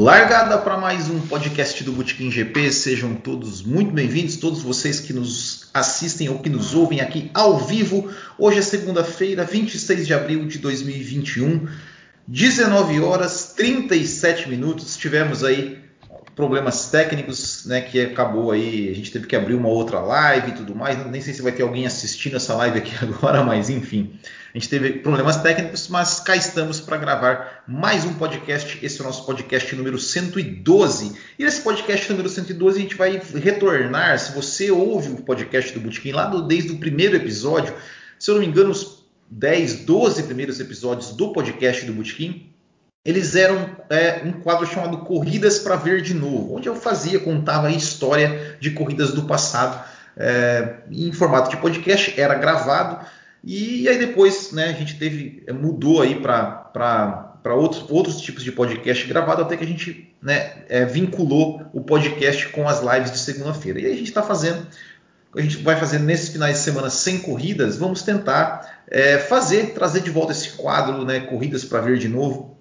Largada para mais um podcast do Botequim GP, sejam todos muito bem-vindos, todos vocês que nos assistem ou que nos ouvem aqui ao vivo. Hoje é segunda-feira, 26 de abril de 2021, 19 horas 37 minutos. Tivemos aí problemas técnicos, né, que acabou aí, a gente teve que abrir uma outra live e tudo mais. Nem sei se vai ter alguém assistindo essa live aqui agora, mas enfim. A gente teve problemas técnicos, mas cá estamos para gravar mais um podcast. Esse é o nosso podcast número 112. E nesse podcast número 112 a gente vai retornar. Se você ouve o podcast do Botequim lá do, desde o primeiro episódio, se eu não me engano, os 10, 12 primeiros episódios do podcast do Botequim, eles eram é, um quadro chamado Corridas para Ver de Novo, onde eu fazia, contava a história de corridas do passado é, em formato de podcast, era gravado e aí depois né, a gente teve, é, mudou aí para outros, outros tipos de podcast gravado, até que a gente né, é, vinculou o podcast com as lives de segunda-feira. E aí a gente está fazendo, a gente vai fazer nesses finais de semana sem corridas, vamos tentar é, fazer, trazer de volta esse quadro, né, Corridas para Ver de novo,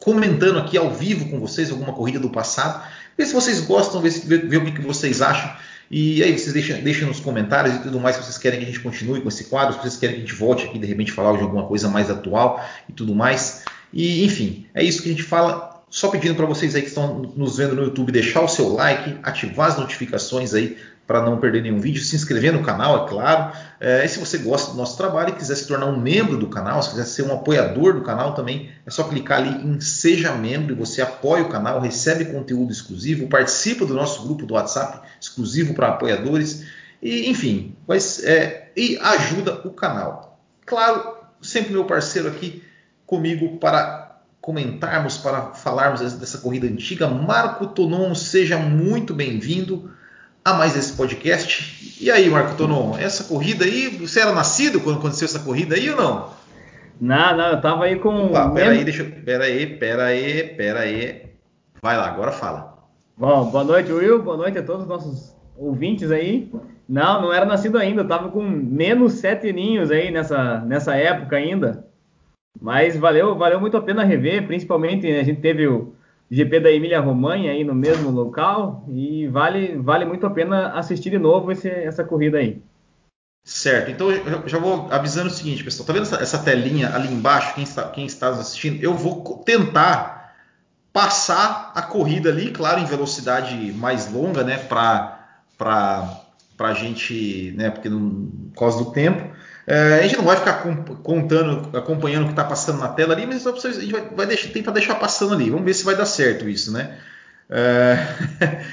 comentando aqui ao vivo com vocês alguma corrida do passado. Ver se vocês gostam, ver, ver, o que vocês acham. E aí, vocês deixem, deixem nos comentários e tudo mais se vocês querem que a gente continue com esse quadro, se vocês querem que a gente volte aqui de repente falar de alguma coisa mais atual e tudo mais. E enfim, é isso que a gente fala. Só pedindo para vocês aí que estão nos vendo no YouTube deixar o seu like, ativar as notificações aí para não perder nenhum vídeo, se inscrever no canal, é claro. É, e se você gosta do nosso trabalho e quiser se tornar um membro do canal, se quiser ser um apoiador do canal também, é só clicar ali em Seja Membro e você apoia o canal, recebe conteúdo exclusivo, participa do nosso grupo do WhatsApp exclusivo para apoiadores, e enfim, mas, é, e ajuda o canal. Claro, sempre meu parceiro aqui comigo para comentarmos, para falarmos dessa corrida antiga. Marco Tonon, seja muito bem-vindo a mais esse podcast. E aí, Marco Tonon, essa corrida aí, você era nascido quando aconteceu essa corrida aí ou não? Não, não, eu tava aí com. Opa, pera aí, deixa Pera aí, pera aí, pera aí. Vai lá, agora fala. Bom, boa noite, Will. Boa noite a todos os nossos ouvintes aí. Não, não era nascido ainda. Eu tava com menos sete ninhos aí nessa, nessa época ainda. Mas valeu, valeu muito a pena rever, principalmente né, a gente teve o GP da Emília Romanha aí no mesmo local e vale, vale muito a pena assistir de novo esse, essa corrida aí. Certo, então eu já vou avisando o seguinte, pessoal, tá vendo essa, essa telinha ali embaixo, quem está, quem está assistindo? Eu vou tentar passar a corrida ali, claro, em velocidade mais longa, né, para a gente, né, porque não, por causa do tempo, é, a gente não vai ficar contando, acompanhando o que está passando na tela ali, mas a gente vai, vai deixar, tentar deixar passando ali. Vamos ver se vai dar certo isso, né? É,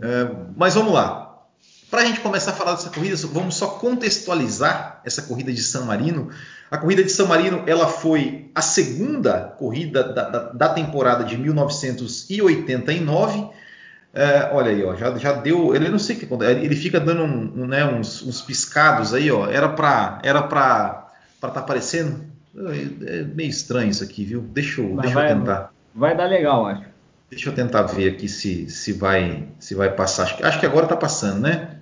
é, mas vamos lá. Para a gente começar a falar dessa corrida, vamos só contextualizar essa corrida de San Marino. A corrida de San Marino ela foi a segunda corrida da, da, da temporada de 1989 é, olha aí, ó, já, já deu. Ele não sei o que acontece. Ele fica dando um, um, né, uns, uns, piscados aí, ó. Era para era para estar tá aparecendo. É, é, meio estranho isso aqui, viu? Deixa eu, deixa vai, eu tentar. Vai dar legal, acho. Deixa eu tentar ver aqui se, se vai se vai passar. Acho que, acho que agora está passando, né?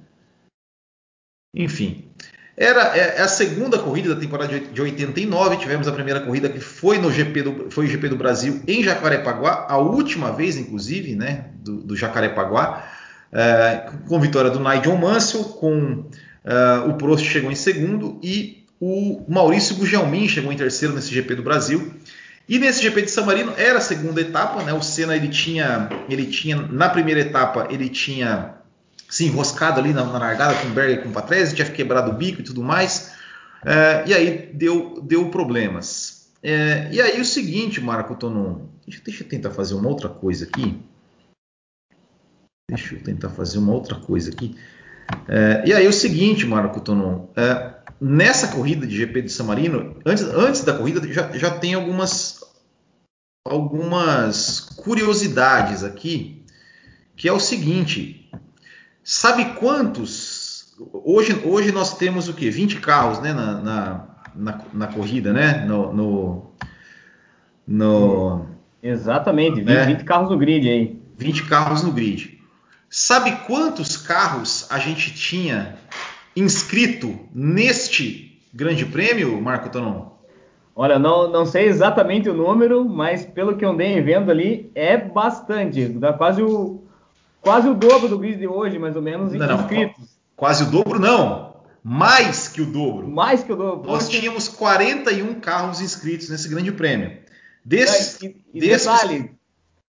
Enfim. Era é, é, a segunda corrida da temporada de 89. Tivemos a primeira corrida que foi no GP do, foi o GP do Brasil em Jacarepaguá, a última vez, inclusive, né, do, do Jacarepaguá, é, com vitória do Nigel Mansell, com é, o Prost chegou em segundo e o Maurício Gugelmin chegou em terceiro nesse GP do Brasil. E nesse GP de San Marino era a segunda etapa, né? O Senna ele tinha, ele tinha na primeira etapa ele tinha se enroscado ali na, na largada com o Berger com o Patrese, tinha quebrado o bico e tudo mais. É, e aí deu, deu problemas. É, e aí o seguinte, Marco Tonon, deixa, deixa, eu tentar fazer uma outra coisa aqui. Deixa eu tentar fazer uma outra coisa aqui. É, e aí o seguinte, Marco Tonon, é, nessa corrida de GP de San Marino, antes, antes da corrida já, já tem algumas algumas curiosidades aqui, que é o seguinte, Sabe quantos? Hoje, hoje nós temos o que? 20 carros né, na, na, na, na corrida, né? No, no, no Exatamente, 20, né? 20 carros no grid aí. 20 carros no grid. Sabe quantos carros a gente tinha inscrito neste grande prêmio, Marco Tonon? Olha, não, não sei exatamente o número, mas pelo que eu andei vendo ali, é bastante. Dá quase o, quase o dobro do grid de hoje, mais ou menos, não, não, inscritos. Quase o dobro, não. Mais que o dobro. Mais que o dobro. Nós tínhamos 41 carros inscritos nesse grande prêmio. Desses, e, e desses... detalhe,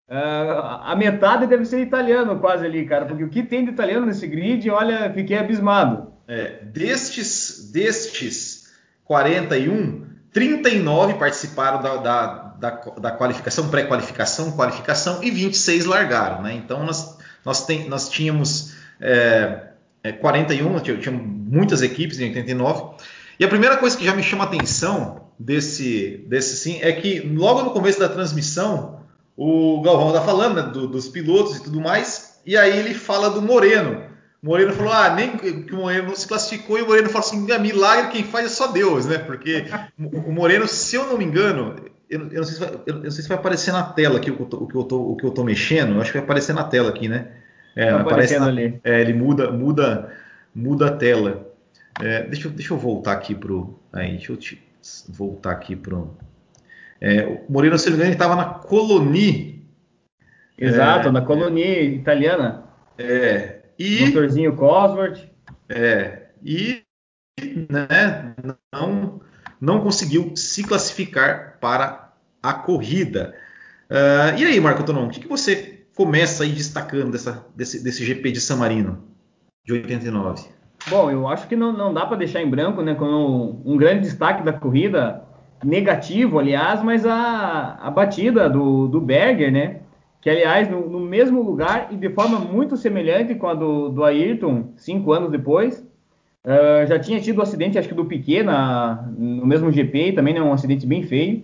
uh, a metade deve ser italiano quase ali, cara, porque o que tem de italiano nesse grid, olha, fiquei abismado. É, destes, destes 41, 39 participaram da, da, da, da qualificação, pré-qualificação, qualificação e 26 largaram, né? Então nós, nós, tem, nós tínhamos é, é, 41, tinha, tinha muitas equipes em 89. E a primeira coisa que já me chama a atenção desse, desse sim é que logo no começo da transmissão o Galvão está falando né, do, dos pilotos e tudo mais, e aí ele fala do Moreno. O Moreno falou, ah, nem que o Moreno não se classificou, e o Moreno falou assim, milagre quem faz é só Deus, né? Porque o Moreno, se eu não me engano, eu, eu, não, sei se vai, eu não sei se vai aparecer na tela aqui o, o, que eu tô, o que eu tô mexendo, eu acho que vai aparecer na tela aqui, né? É, tá aparece na, ali. É, ele muda, muda, muda a tela. É, deixa, eu, deixa eu voltar aqui pro. Aí, deixa eu te, voltar aqui pro. É, o Moreno, se não me engano, estava na Coloni. Exato, é, na Coloni italiana. É. E, Motorzinho Cosworth. É. E né, não, não conseguiu se classificar para a corrida. Uh, e aí, Marco Tonon, o que, que você começa aí destacando dessa, desse, desse GP de San Marino de 89? Bom, eu acho que não, não dá para deixar em branco, né, como um grande destaque da corrida, negativo, aliás, mas a, a batida do, do Berger, né, que aliás no, no, mesmo lugar e de forma muito semelhante com a do, do Ayrton, cinco anos depois, uh, já tinha tido o um acidente, acho que do Piquet na, no mesmo GP, também né, um acidente bem feio,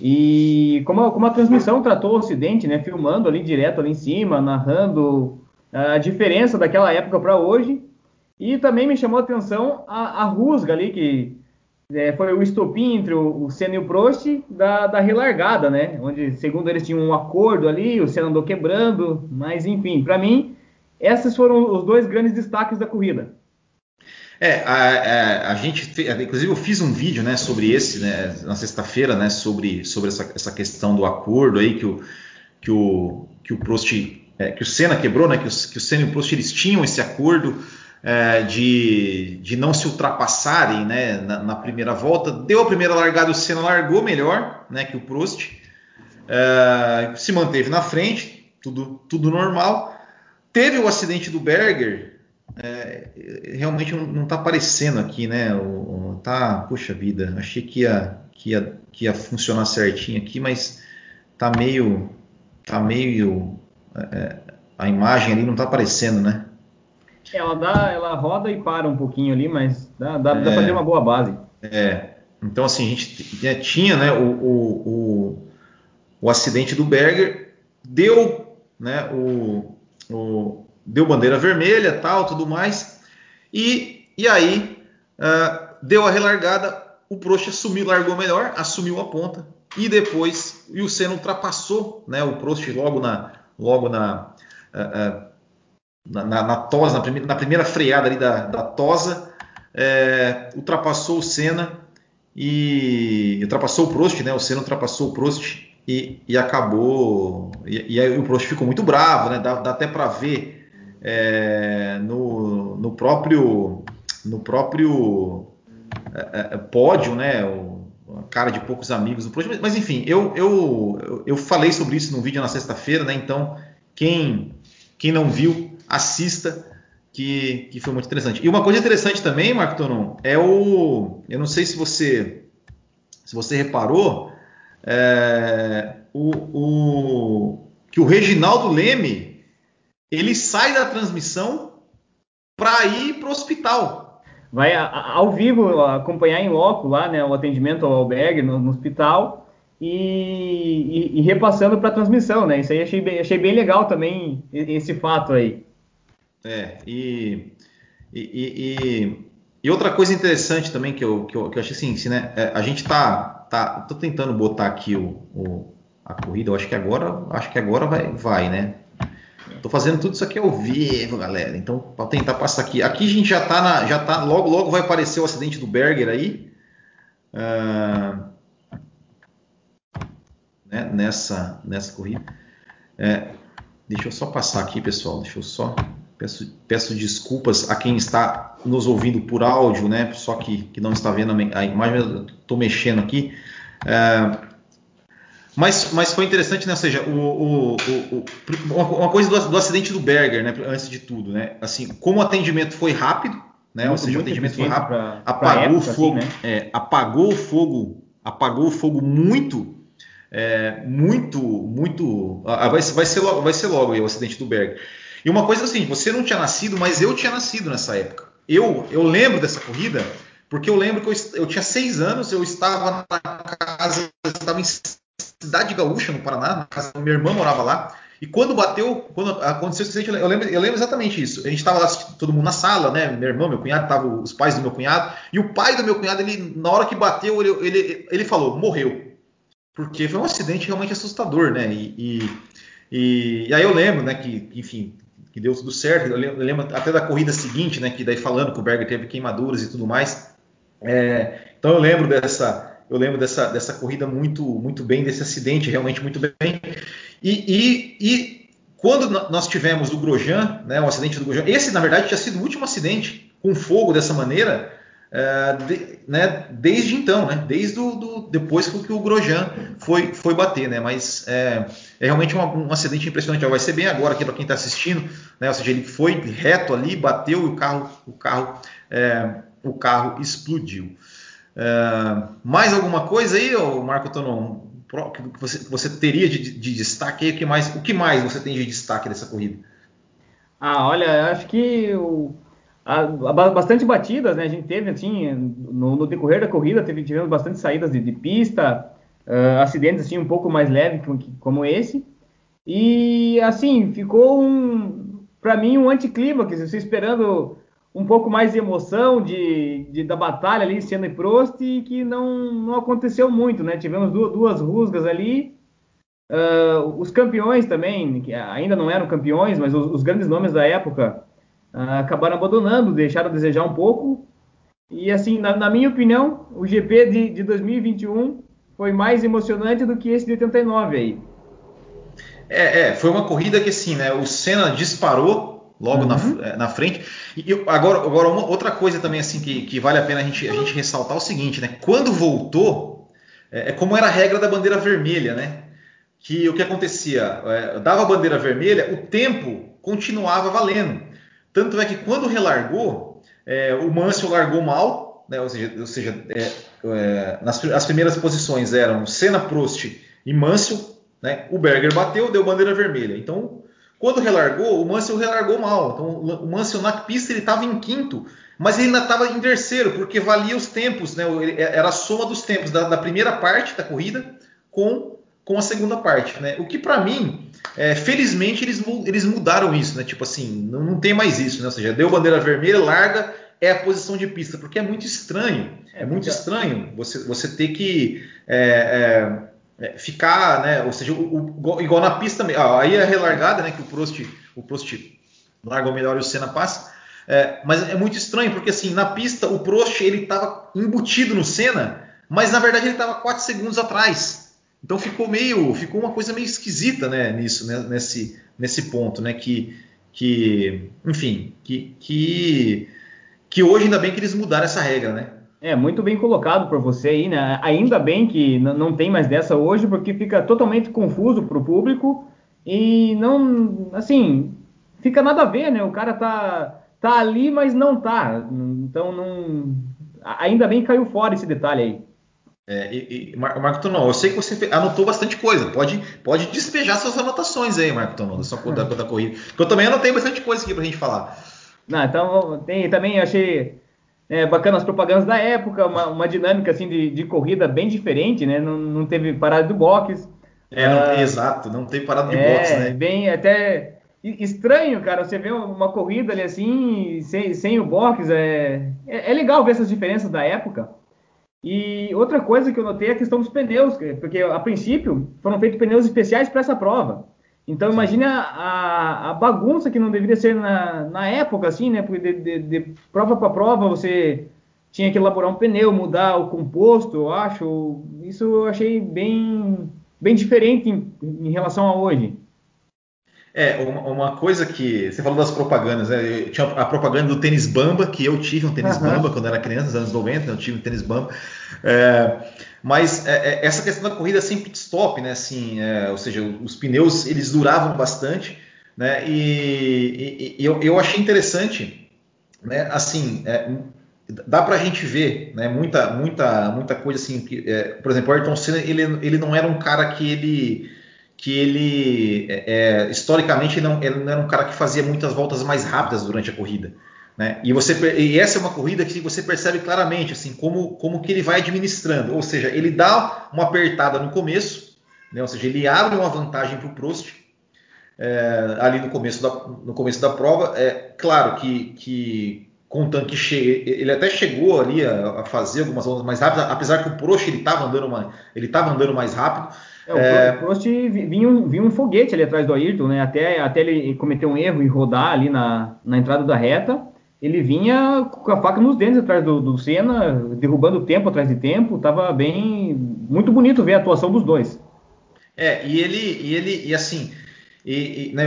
e como a, como a transmissão tratou o acidente, né, filmando ali direto ali em cima, narrando a diferença daquela época para hoje, e também me chamou a atenção a, a rusga ali, que é, foi o estopim entre o, o Senna e o Prost da, da relargada, né? Onde, segundo eles, tinham um acordo ali, o Senna andou quebrando, mas enfim, para mim, esses foram os dois grandes destaques da corrida. É, a, a, a, gente, inclusive eu fiz um vídeo, né, sobre esse, né, na sexta-feira, né, sobre, sobre essa, essa questão do acordo aí que o que o que o Prost, é, que o Senna quebrou, né, que, os, que o Senna e o Prost eles tinham esse acordo é, de, de não se ultrapassarem, né, na, na, primeira volta. Deu a primeira largada, o Senna largou melhor, né, que o Prost, é, se manteve na frente, tudo tudo normal. Teve o acidente do Berger, é, realmente não está aparecendo aqui, né? O, tá, puxa vida, achei que ia, que ia, que ia funcionar certinho aqui, mas tá meio, tá meio, é, a imagem ali não está aparecendo, né? Ela dá, ela roda e para um pouquinho ali, mas dá, dá, é, dá para ter uma boa base. É. Então assim a gente tinha, né, o, o, o, o acidente do Berger, deu, né, o, o deu bandeira vermelha, tal, tudo mais. E, e aí uh, deu a relargada, o Prost assumiu, largou melhor, assumiu a ponta e depois e o Senna ultrapassou, né, o Prost logo na logo na uh, uh, na, na, na, tosa, na primeira, na primeira freada ali da, da tosa, é, ultrapassou o Senna e ultrapassou o Prost, né? O Senna ultrapassou o Prost e, e acabou. E, e, aí o Prost ficou muito bravo, né? Dá, dá até para ver é, no, no, próprio no próprio é, é, pódio, né? O, a cara de poucos amigos pódio. Mas enfim, eu, eu, eu falei sobre isso no vídeo na sexta-feira, né? Então quem quem não viu assista que, que foi muito interessante. E uma coisa interessante também, Marco Tonon, é o eu não sei se você se você reparou é, o, o que o Reginaldo Leme ele sai da transmissão para ir para o hospital. Vai a, a, ao vivo acompanhar em loco lá, né, o atendimento ao albergue no, no hospital e, e, e repassando para a transmissão, né? Isso aí achei bem, achei bem legal também esse fato aí. É, e, e, e, outra coisa interessante também que eu, que eu, que eu achei assim, né? É, a gente tá, tá, tô tentando botar aqui o, o, a corrida, eu acho que agora, acho que agora vai, vai, né? Tô fazendo tudo isso aqui ao vivo, galera. Então, para tentar passar aqui. Aqui a gente já tá na, já tá, logo logo vai aparecer o acidente do Berger aí. Uh, né, nessa, nessa corrida. É, deixa eu só passar aqui, pessoal. Deixa eu só. Peço, peço desculpas a quem está nos ouvindo por áudio, né? Só que, que não está vendo a imagem, estou mexendo aqui. É, mas, mas foi interessante, né? Ou seja, o, o, o, uma coisa do, do, acidente do Berger, né? Antes de tudo, né? Assim, como o atendimento foi rápido, né? Muito, ou seja, o atendimento foi rápido, pra, apagou pra época, o fogo, assim, né? é, apagou o fogo, apagou o fogo muito, é, muito, muito. vai, vai, ser logo, vai ser logo aí o acidente do Berger. E uma coisa assim, você não tinha nascido, mas eu tinha nascido nessa época. Eu, eu lembro dessa corrida porque eu lembro que eu, eu tinha seis anos, eu estava na casa, eu estava em Cidade Gaúcha, no Paraná, minha irmã morava lá. E quando bateu, quando aconteceu acidente, eu lembro, eu lembro exatamente isso. A gente estava lá, todo mundo na sala, né? Meu irmão, meu cunhado, tava os pais do meu cunhado. E o pai do meu cunhado, ele, na hora que bateu, ele, ele, ele falou, morreu. Porque foi um acidente realmente assustador, né? E, e, e, aí eu lembro, né, que, enfim, que deu tudo certo. Eu lembro, até da corrida seguinte, né, que daí falando que o Berger teve queimaduras e tudo mais. É, então eu lembro dessa, eu lembro dessa, dessa corrida muito, muito bem, desse acidente realmente muito bem. E, e, e quando nós tivemos o Grosjean, né, o acidente do Grosjean, esse na verdade tinha sido o último acidente com fogo dessa maneira, é, de, né, desde então, né, desde o, do, depois que o Grosjean foi, foi bater, né, mas é, é realmente um, um, acidente impressionante. Vai ser bem agora aqui para quem está assistindo, né, ou seja, ele foi reto ali, bateu e o carro, o carro, é, o carro explodiu. Uh, mais alguma coisa aí, Marco Tonon, que você, você teria de, de destaque aí? O que, mais, o que mais você tem de destaque dessa corrida? Ah, olha, acho que o, a, a, bastante batidas, né? A gente teve, assim, no, no decorrer da corrida, teve, tivemos bastante saídas de, de pista, uh, acidentes, assim, um pouco mais leves como, esse. E, assim, ficou um, para mim, um anticlímax, você esperando um pouco mais de emoção de, de, da batalha ali, Senna e Prost, e que não, não aconteceu muito, né? Tivemos duas, duas rusgas ali. Uh, os campeões também, que ainda não eram campeões, mas os, os grandes nomes da época uh, acabaram abandonando, deixaram a desejar um pouco. E assim, na, na minha opinião, o GP de, de 2021 foi mais emocionante do que esse de 89 aí. É, é, foi uma corrida que assim, né? O Senna disparou logo uhum. na, é, na, frente. E eu, agora, agora uma, outra coisa também assim que, que, vale a pena a gente, a gente ressaltar é o seguinte, né? Quando voltou, é, é, como era a regra da bandeira vermelha, né? Que o que acontecia, é, dava a bandeira vermelha, o tempo continuava valendo. Tanto é que quando relargou, é, o Mansell largou mal, né? Ou seja, ou seja é, nas as primeiras posições eram Senna, Prost e Mansell, né? O Berger bateu, deu bandeira vermelha. Então quando relargou, o Mansell relargou mal. Então, o Mansell na pista ele estava em quinto, mas ele ainda estava em terceiro, porque valia os tempos, né? Era a soma dos tempos da, da primeira parte da corrida com, com a segunda parte, né? O que para mim, é, felizmente, eles, eles mudaram isso, né? Tipo assim, não, não tem mais isso, né? Ou seja, deu bandeira vermelha, larga, é a posição de pista, porque é muito estranho. É muito estranho você, você ter que. É, é, é, ficar, né? Ou seja, o, o, igual na pista, ah, aí é relargada, né? Que o Prost, o Prost larga o melhor e o Senna passa. É, mas é muito estranho porque assim na pista o Prost ele estava embutido no Senna, mas na verdade ele estava 4 segundos atrás. Então ficou meio, ficou uma coisa meio esquisita, né? Nisso, né, nesse, nesse ponto, né? Que, que, enfim, que, que, que hoje ainda bem que eles mudaram essa regra, né? É, muito bem colocado por você aí, né? Ainda bem que não tem mais dessa hoje, porque fica totalmente confuso para o público e não, assim, fica nada a ver, né? O cara tá, tá ali, mas não tá. Então, não, ainda bem que caiu fora esse detalhe aí. É, e, e Marco Tonon, eu sei que você anotou bastante coisa. Pode, pode despejar suas anotações aí, Marco Tonon, da, sua, da, da corrida. Porque eu também anotei bastante coisa aqui pra gente falar. Não, então tem, também achei é, bacana as propagandas da época, uma, uma dinâmica assim de, de, corrida bem diferente, né? Não, não teve parada do box. É, não, ah, exato, não tem parada de é, box, né? Bem, até estranho, cara, você vê uma corrida ali assim, sem, sem o box, é, é, é, legal ver essas diferenças da época. E outra coisa que eu notei é a questão dos pneus, porque a princípio foram feitos pneus especiais para essa prova. Então imagine a, a, bagunça que não deveria ser na, na época, assim, né? Porque de, de, de prova para prova você tinha que elaborar um pneu, mudar o composto, eu acho. Isso eu achei bem, bem diferente em, em relação a hoje. É, uma, uma, coisa que. Você falou das propagandas, né? Eu tinha a propaganda do tênis Bamba, que eu tive um tênis uhum. Bamba quando era criança, nos anos 90, eu tive um tênis Bamba. É, mas é, é, essa questão da corrida sem pit stop, né? Assim, é, ou seja, os pneus eles duravam bastante, né? E, e, e eu, eu, achei interessante, né? Assim, é, dá para a gente ver, né? Muita, muita, muita coisa assim. Que, é, por exemplo, o Ayrton Senna ele, ele não era um cara que ele que ele, é, historicamente, ele não, ele não, era um cara que fazia muitas voltas mais rápidas durante a corrida. Né? E, você, e essa é uma corrida que você percebe claramente assim como, como que ele vai administrando. Ou seja, ele dá uma apertada no começo, né? ou seja, ele abre uma vantagem para o Prost é, ali no começo, da, no começo da prova. É claro que, que com o tanque cheio, ele até chegou ali a, a fazer algumas voltas mais rápidas, apesar que o Prost ele estava andando, ele andando mais rápido. É, o Prost vinha um, vinha um foguete ali atrás do Ayrton, né? Até, até ele cometer um erro e rodar ali na, na entrada da reta, ele vinha com a faca nos dentes atrás do, do Senna, derrubando tempo atrás de tempo. Tava bem, muito bonito ver a atuação dos dois. É, e ele, e ele, e assim, e, e, né,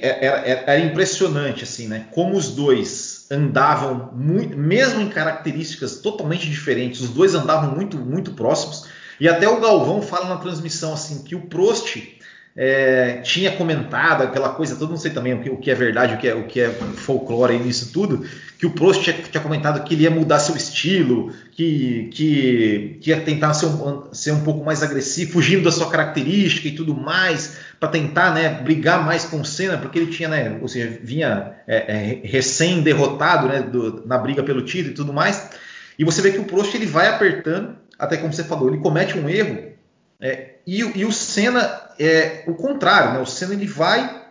era, era, impressionante assim, né? Como os dois andavam muito, mesmo em características totalmente diferentes, os dois andavam muito, muito próximos. E até o Galvão fala na transmissão assim que o Prost é, tinha comentado aquela coisa, todo mundo sei também o que, o que, é verdade, o que é, o que é folclore nisso tudo, que o Prost tinha, tinha, comentado que ele ia mudar seu estilo, que, que, que ia tentar ser um, ser um pouco mais agressivo, fugindo da sua característica e tudo mais, para tentar né, brigar mais com o Senna, porque ele tinha, né, ou seja, vinha é, é, recém-derrotado né, na briga pelo título e tudo mais. E você vê que o Prost ele vai apertando até como você falou, ele comete um erro é, e, e, o Senna é o contrário, né? O Senna ele vai,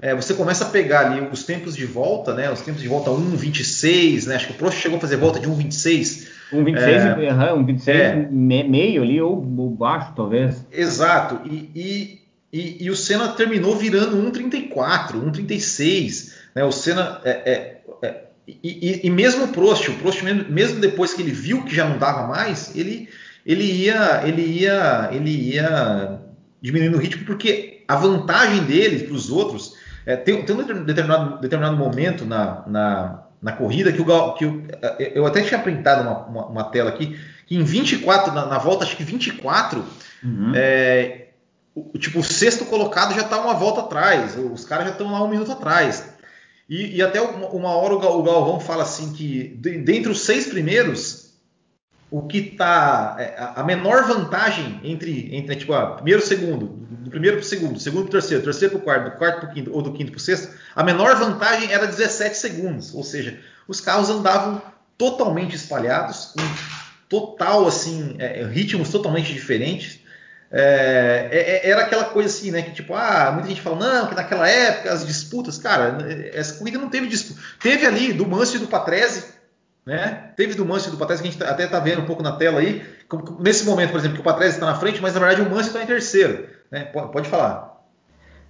é, você começa a pegar ali os tempos de volta, né? Os tempos de volta 1,26, né? Acho que o Prost chegou a fazer volta de 1,26. 1,26, é, uhum, 1,26 é, meio ali ou, ou, baixo talvez. Exato. E, e, e, e o Senna terminou virando 1,34, 1,36. Né? O Senna é, é, é e, e, e, mesmo o Prost, o Prost mesmo depois que ele viu que já não dava mais, ele, ele ia, ele ia, ele ia diminuindo o ritmo porque a vantagem dele para os outros é, tem, tem, um determinado, determinado momento na, na, na corrida que, o, que o, eu até tinha printado uma, uma, uma, tela aqui que em 24 na, na volta acho que 24 uhum. é, o, tipo o sexto colocado já está uma volta atrás, os caras já estão lá um minuto atrás. E, e até uma hora o Galvão fala assim que dentre os seis primeiros, o que está é, a menor vantagem entre entre tipo a primeiro segundo, do primeiro para o segundo, segundo para o terceiro, terceiro para o quarto, do quarto para o quinto ou do quinto para o sexto, a menor vantagem era 17 segundos, ou seja, os carros andavam totalmente espalhados, em total assim, é, ritmos totalmente diferentes. É, é, é, era aquela coisa assim, né? Que tipo, ah, muita gente fala, não, que naquela época as disputas, cara, essa corrida não teve disputa. Teve ali do Manso e do Patrese, né? Teve do Manso e do Patrese, que a gente até tá vendo um pouco na tela aí. Nesse momento, por exemplo, que o Patrese está na frente, mas na verdade o Manso está em terceiro. Né? Pode, falar.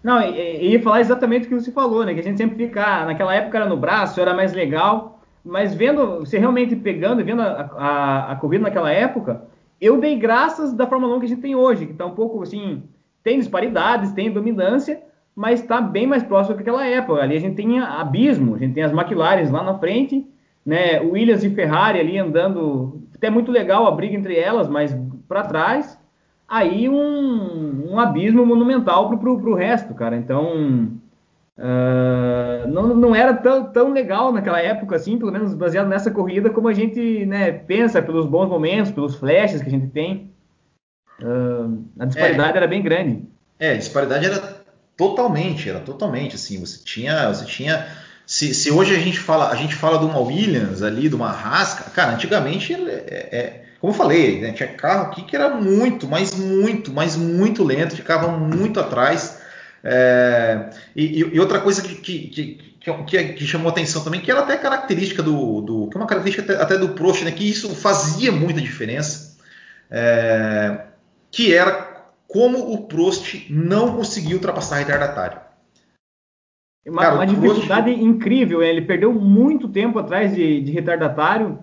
Não, eu ia falar exatamente o que você falou, né? Que a gente sempre fica, ah, naquela época era no braço, era mais legal, mas vendo, você realmente pegando e vendo a, a, a corrida naquela época eu dei graças da Fórmula 1 que a gente tem hoje, que está um pouco assim, tem disparidades, tem dominância, mas está bem mais próximo que aquela época. Ali a gente tem abismo, a gente tem as McLarens lá na frente, né, Williams e Ferrari ali andando, até muito legal a briga entre elas, mas para trás, aí um, um abismo monumental para o resto, cara. Então, Uh, não, não era tão, tão legal naquela época, assim, pelo menos baseado nessa corrida, como a gente né, pensa pelos bons momentos, pelos flashes que a gente tem. Uh, a disparidade é, era bem grande. É, a disparidade era totalmente, era totalmente assim. Você tinha, você tinha. Se, se hoje a gente fala, a gente fala de uma Williams ali, de uma Rasca, cara, antigamente é, é, como eu falei, né, tinha carro aqui que era muito, mas muito, mas muito lento, ficava muito atrás. É, e, e, outra coisa que, que, que, que, chamou atenção também, que era até característica do, do que é uma característica até, até do Prost, né, que isso fazia muita diferença, é, que era como o Prost não conseguiu ultrapassar retardatário. Uma, Cara, uma dificuldade incrível, ele perdeu muito tempo atrás de, de retardatário.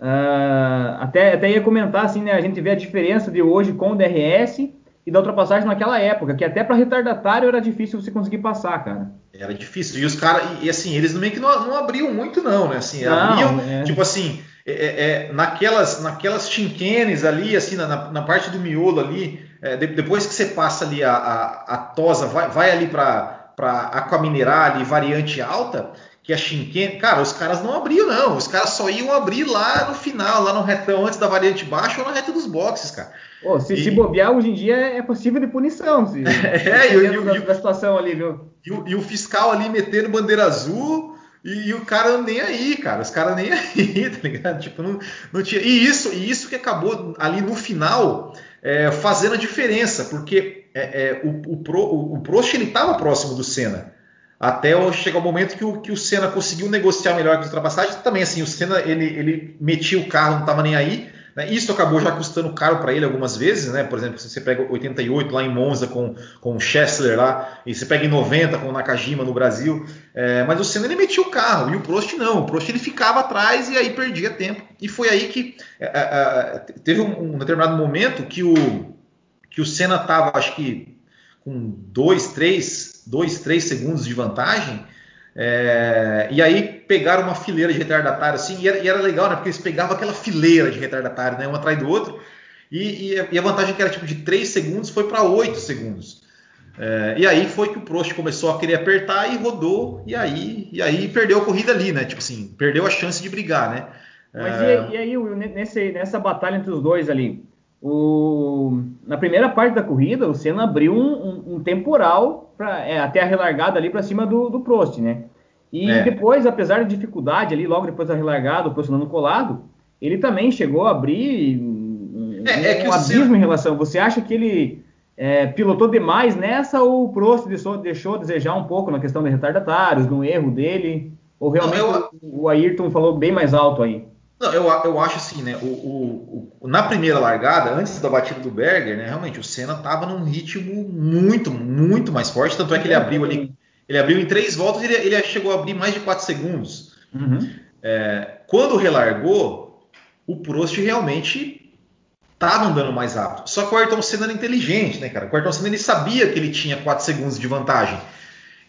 Uh, até, até ia comentar assim, né, a gente vê a diferença de hoje com o DRS e e da ultrapassagem naquela época, que até para retardatário era difícil você conseguir passar, cara. Era difícil. E os caras, e, e, assim, eles meio que não, não, abriam muito, não, né? Assim, não, abriam, é. tipo assim, é, é, é naquelas, naquelas chinquenes ali, assim, na, na parte do miolo ali, é, de, depois que você passa ali a, a, a tosa, vai, vai ali para Aqua Mineral ali, variante alta, que é chinquene, cara, os caras não abriam, não. Os caras só iam abrir lá no final, lá no retão, antes da variante baixa ou na reta dos boxes, cara. Oh, se, e... se bobear hoje em dia é possível de punição. Se, é, e, e, da, da situação ali, viu? E o, e o, fiscal ali metendo bandeira azul e, e, o cara nem aí, cara. Os caras nem aí, tá ligado? Tipo, não, não tinha. E isso, e isso que acabou ali no final é, fazendo a diferença, porque é, é, o, o, Pro, o, o Prost ele estava próximo do Senna. Até chegar o momento que o, que o Senna conseguiu negociar melhor as ultrapassagens. Também assim, o Senna ele, ele metia o carro, não estava nem aí. Né? Isso acabou já custando caro para ele algumas vezes, né? Por exemplo, se você pega 88 lá em Monza com, com o Schessler lá, e você pega em 90 com o Nakajima no Brasil, é, mas o Senna ele metia o carro e o Prost não. O Prost ele ficava atrás e aí perdia tempo. E foi aí que é, é, é teve um, um, determinado momento que o, que o Senna estava, acho que com 2, 3, 2, 3 segundos de vantagem. É, e aí pegaram uma fileira de retardatário assim, e era, e era, legal, né? Porque eles pegavam aquela fileira de retardatário, né? Um atrás do outro, e, e, a vantagem que era tipo de 3 segundos foi para 8 segundos. É, e aí foi que o Prost começou a querer apertar e rodou, e aí, e aí perdeu a corrida ali, né? Tipo assim, perdeu a chance de brigar, né? Mas é... e, e, aí, nesse, nessa batalha entre os dois ali, o, na primeira parte da corrida, o Senna abriu um, um, um temporal pra, é, até a relargada ali para cima do, do Prost, né? E é. depois, apesar da dificuldade ali, logo depois da relargada, o Prost colado, ele também chegou a abrir um, é, é um abismo Senna... em relação. Você acha que ele é, pilotou demais nessa ou o Prost deixou, deixou desejar um pouco na questão de retardatários, no erro dele? Ou realmente Não, eu... o Ayrton falou bem mais alto aí? Não, eu, eu acho assim, né? O, o, o, na primeira largada, antes da batida do Berger, né? Realmente o Senna estava num ritmo muito, muito mais forte. Tanto é que ele abriu ali. Ele abriu em três voltas, ele, ele chegou a abrir mais de quatro segundos. Uhum. É, quando relargou, o Prost realmente estava andando mais rápido. Só que o Ayrton Senna era inteligente, né, cara? O Ayrton Senna ele sabia que ele tinha quatro segundos de vantagem.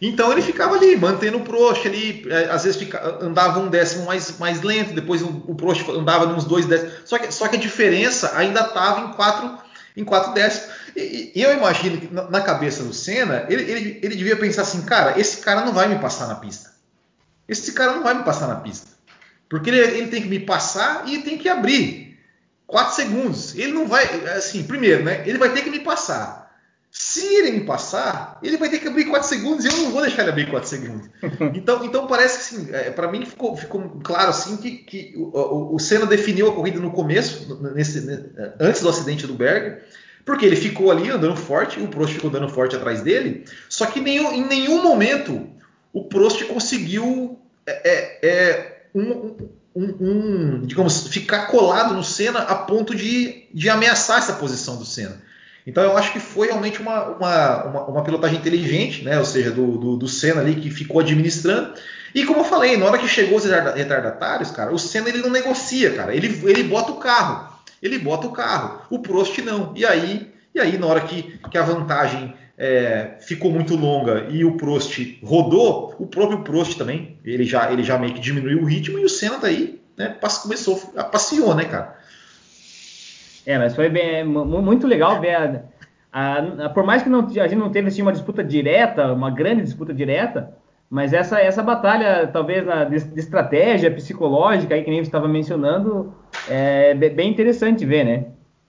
Então ele ficava ali, mantendo o Prost ali, é, às vezes fica, andava um décimo mais, mais lento, depois o, o andava uns dois décimos. Só que, só que a diferença ainda estava em quatro, em quatro décimos. E, e eu imagino que na, na, cabeça do Senna, ele, ele, ele devia pensar assim, cara, esse cara não vai me passar na pista. Esse cara não vai me passar na pista. Porque ele, ele tem que me passar e tem que abrir. quatro segundos. Ele não vai, assim, primeiro, né? Ele vai ter que me passar. Se ele me passar, ele vai ter que abrir 4 segundos e eu não vou deixar ele abrir 4 segundos. Então, então parece que assim, é, para mim ficou, ficou, claro assim que, que o, o, Senna definiu a corrida no começo, nesse, antes do acidente do Berger, porque ele ficou ali andando forte, o Prost ficou andando forte atrás dele, só que nenhum, em nenhum momento o Prost conseguiu é, é, é um, um, um, digamos, ficar colado no Senna a ponto de, de ameaçar essa posição do Senna. Então eu acho que foi realmente uma, uma, uma, uma pilotagem inteligente, né? ou seja, do, do, do, Senna ali que ficou administrando. E como eu falei, na hora que chegou os retardatários, cara, o Senna ele não negocia, cara. Ele, ele bota o carro. Ele bota o carro. O Prost não. E aí, e aí na hora que, que a vantagem é, ficou muito longa e o Prost rodou, o próprio Prost também, ele já, ele já meio que diminuiu o ritmo e o Senna daí né, começou, passeou, né, cara? É, mas foi bem, muito legal ver a, a, a, por mais que não, a gente não teve assim, uma disputa direta, uma grande disputa direta, mas essa, essa batalha, talvez na, de, de estratégia psicológica, aí, que nem você estava mencionando, é bem interessante ver, né?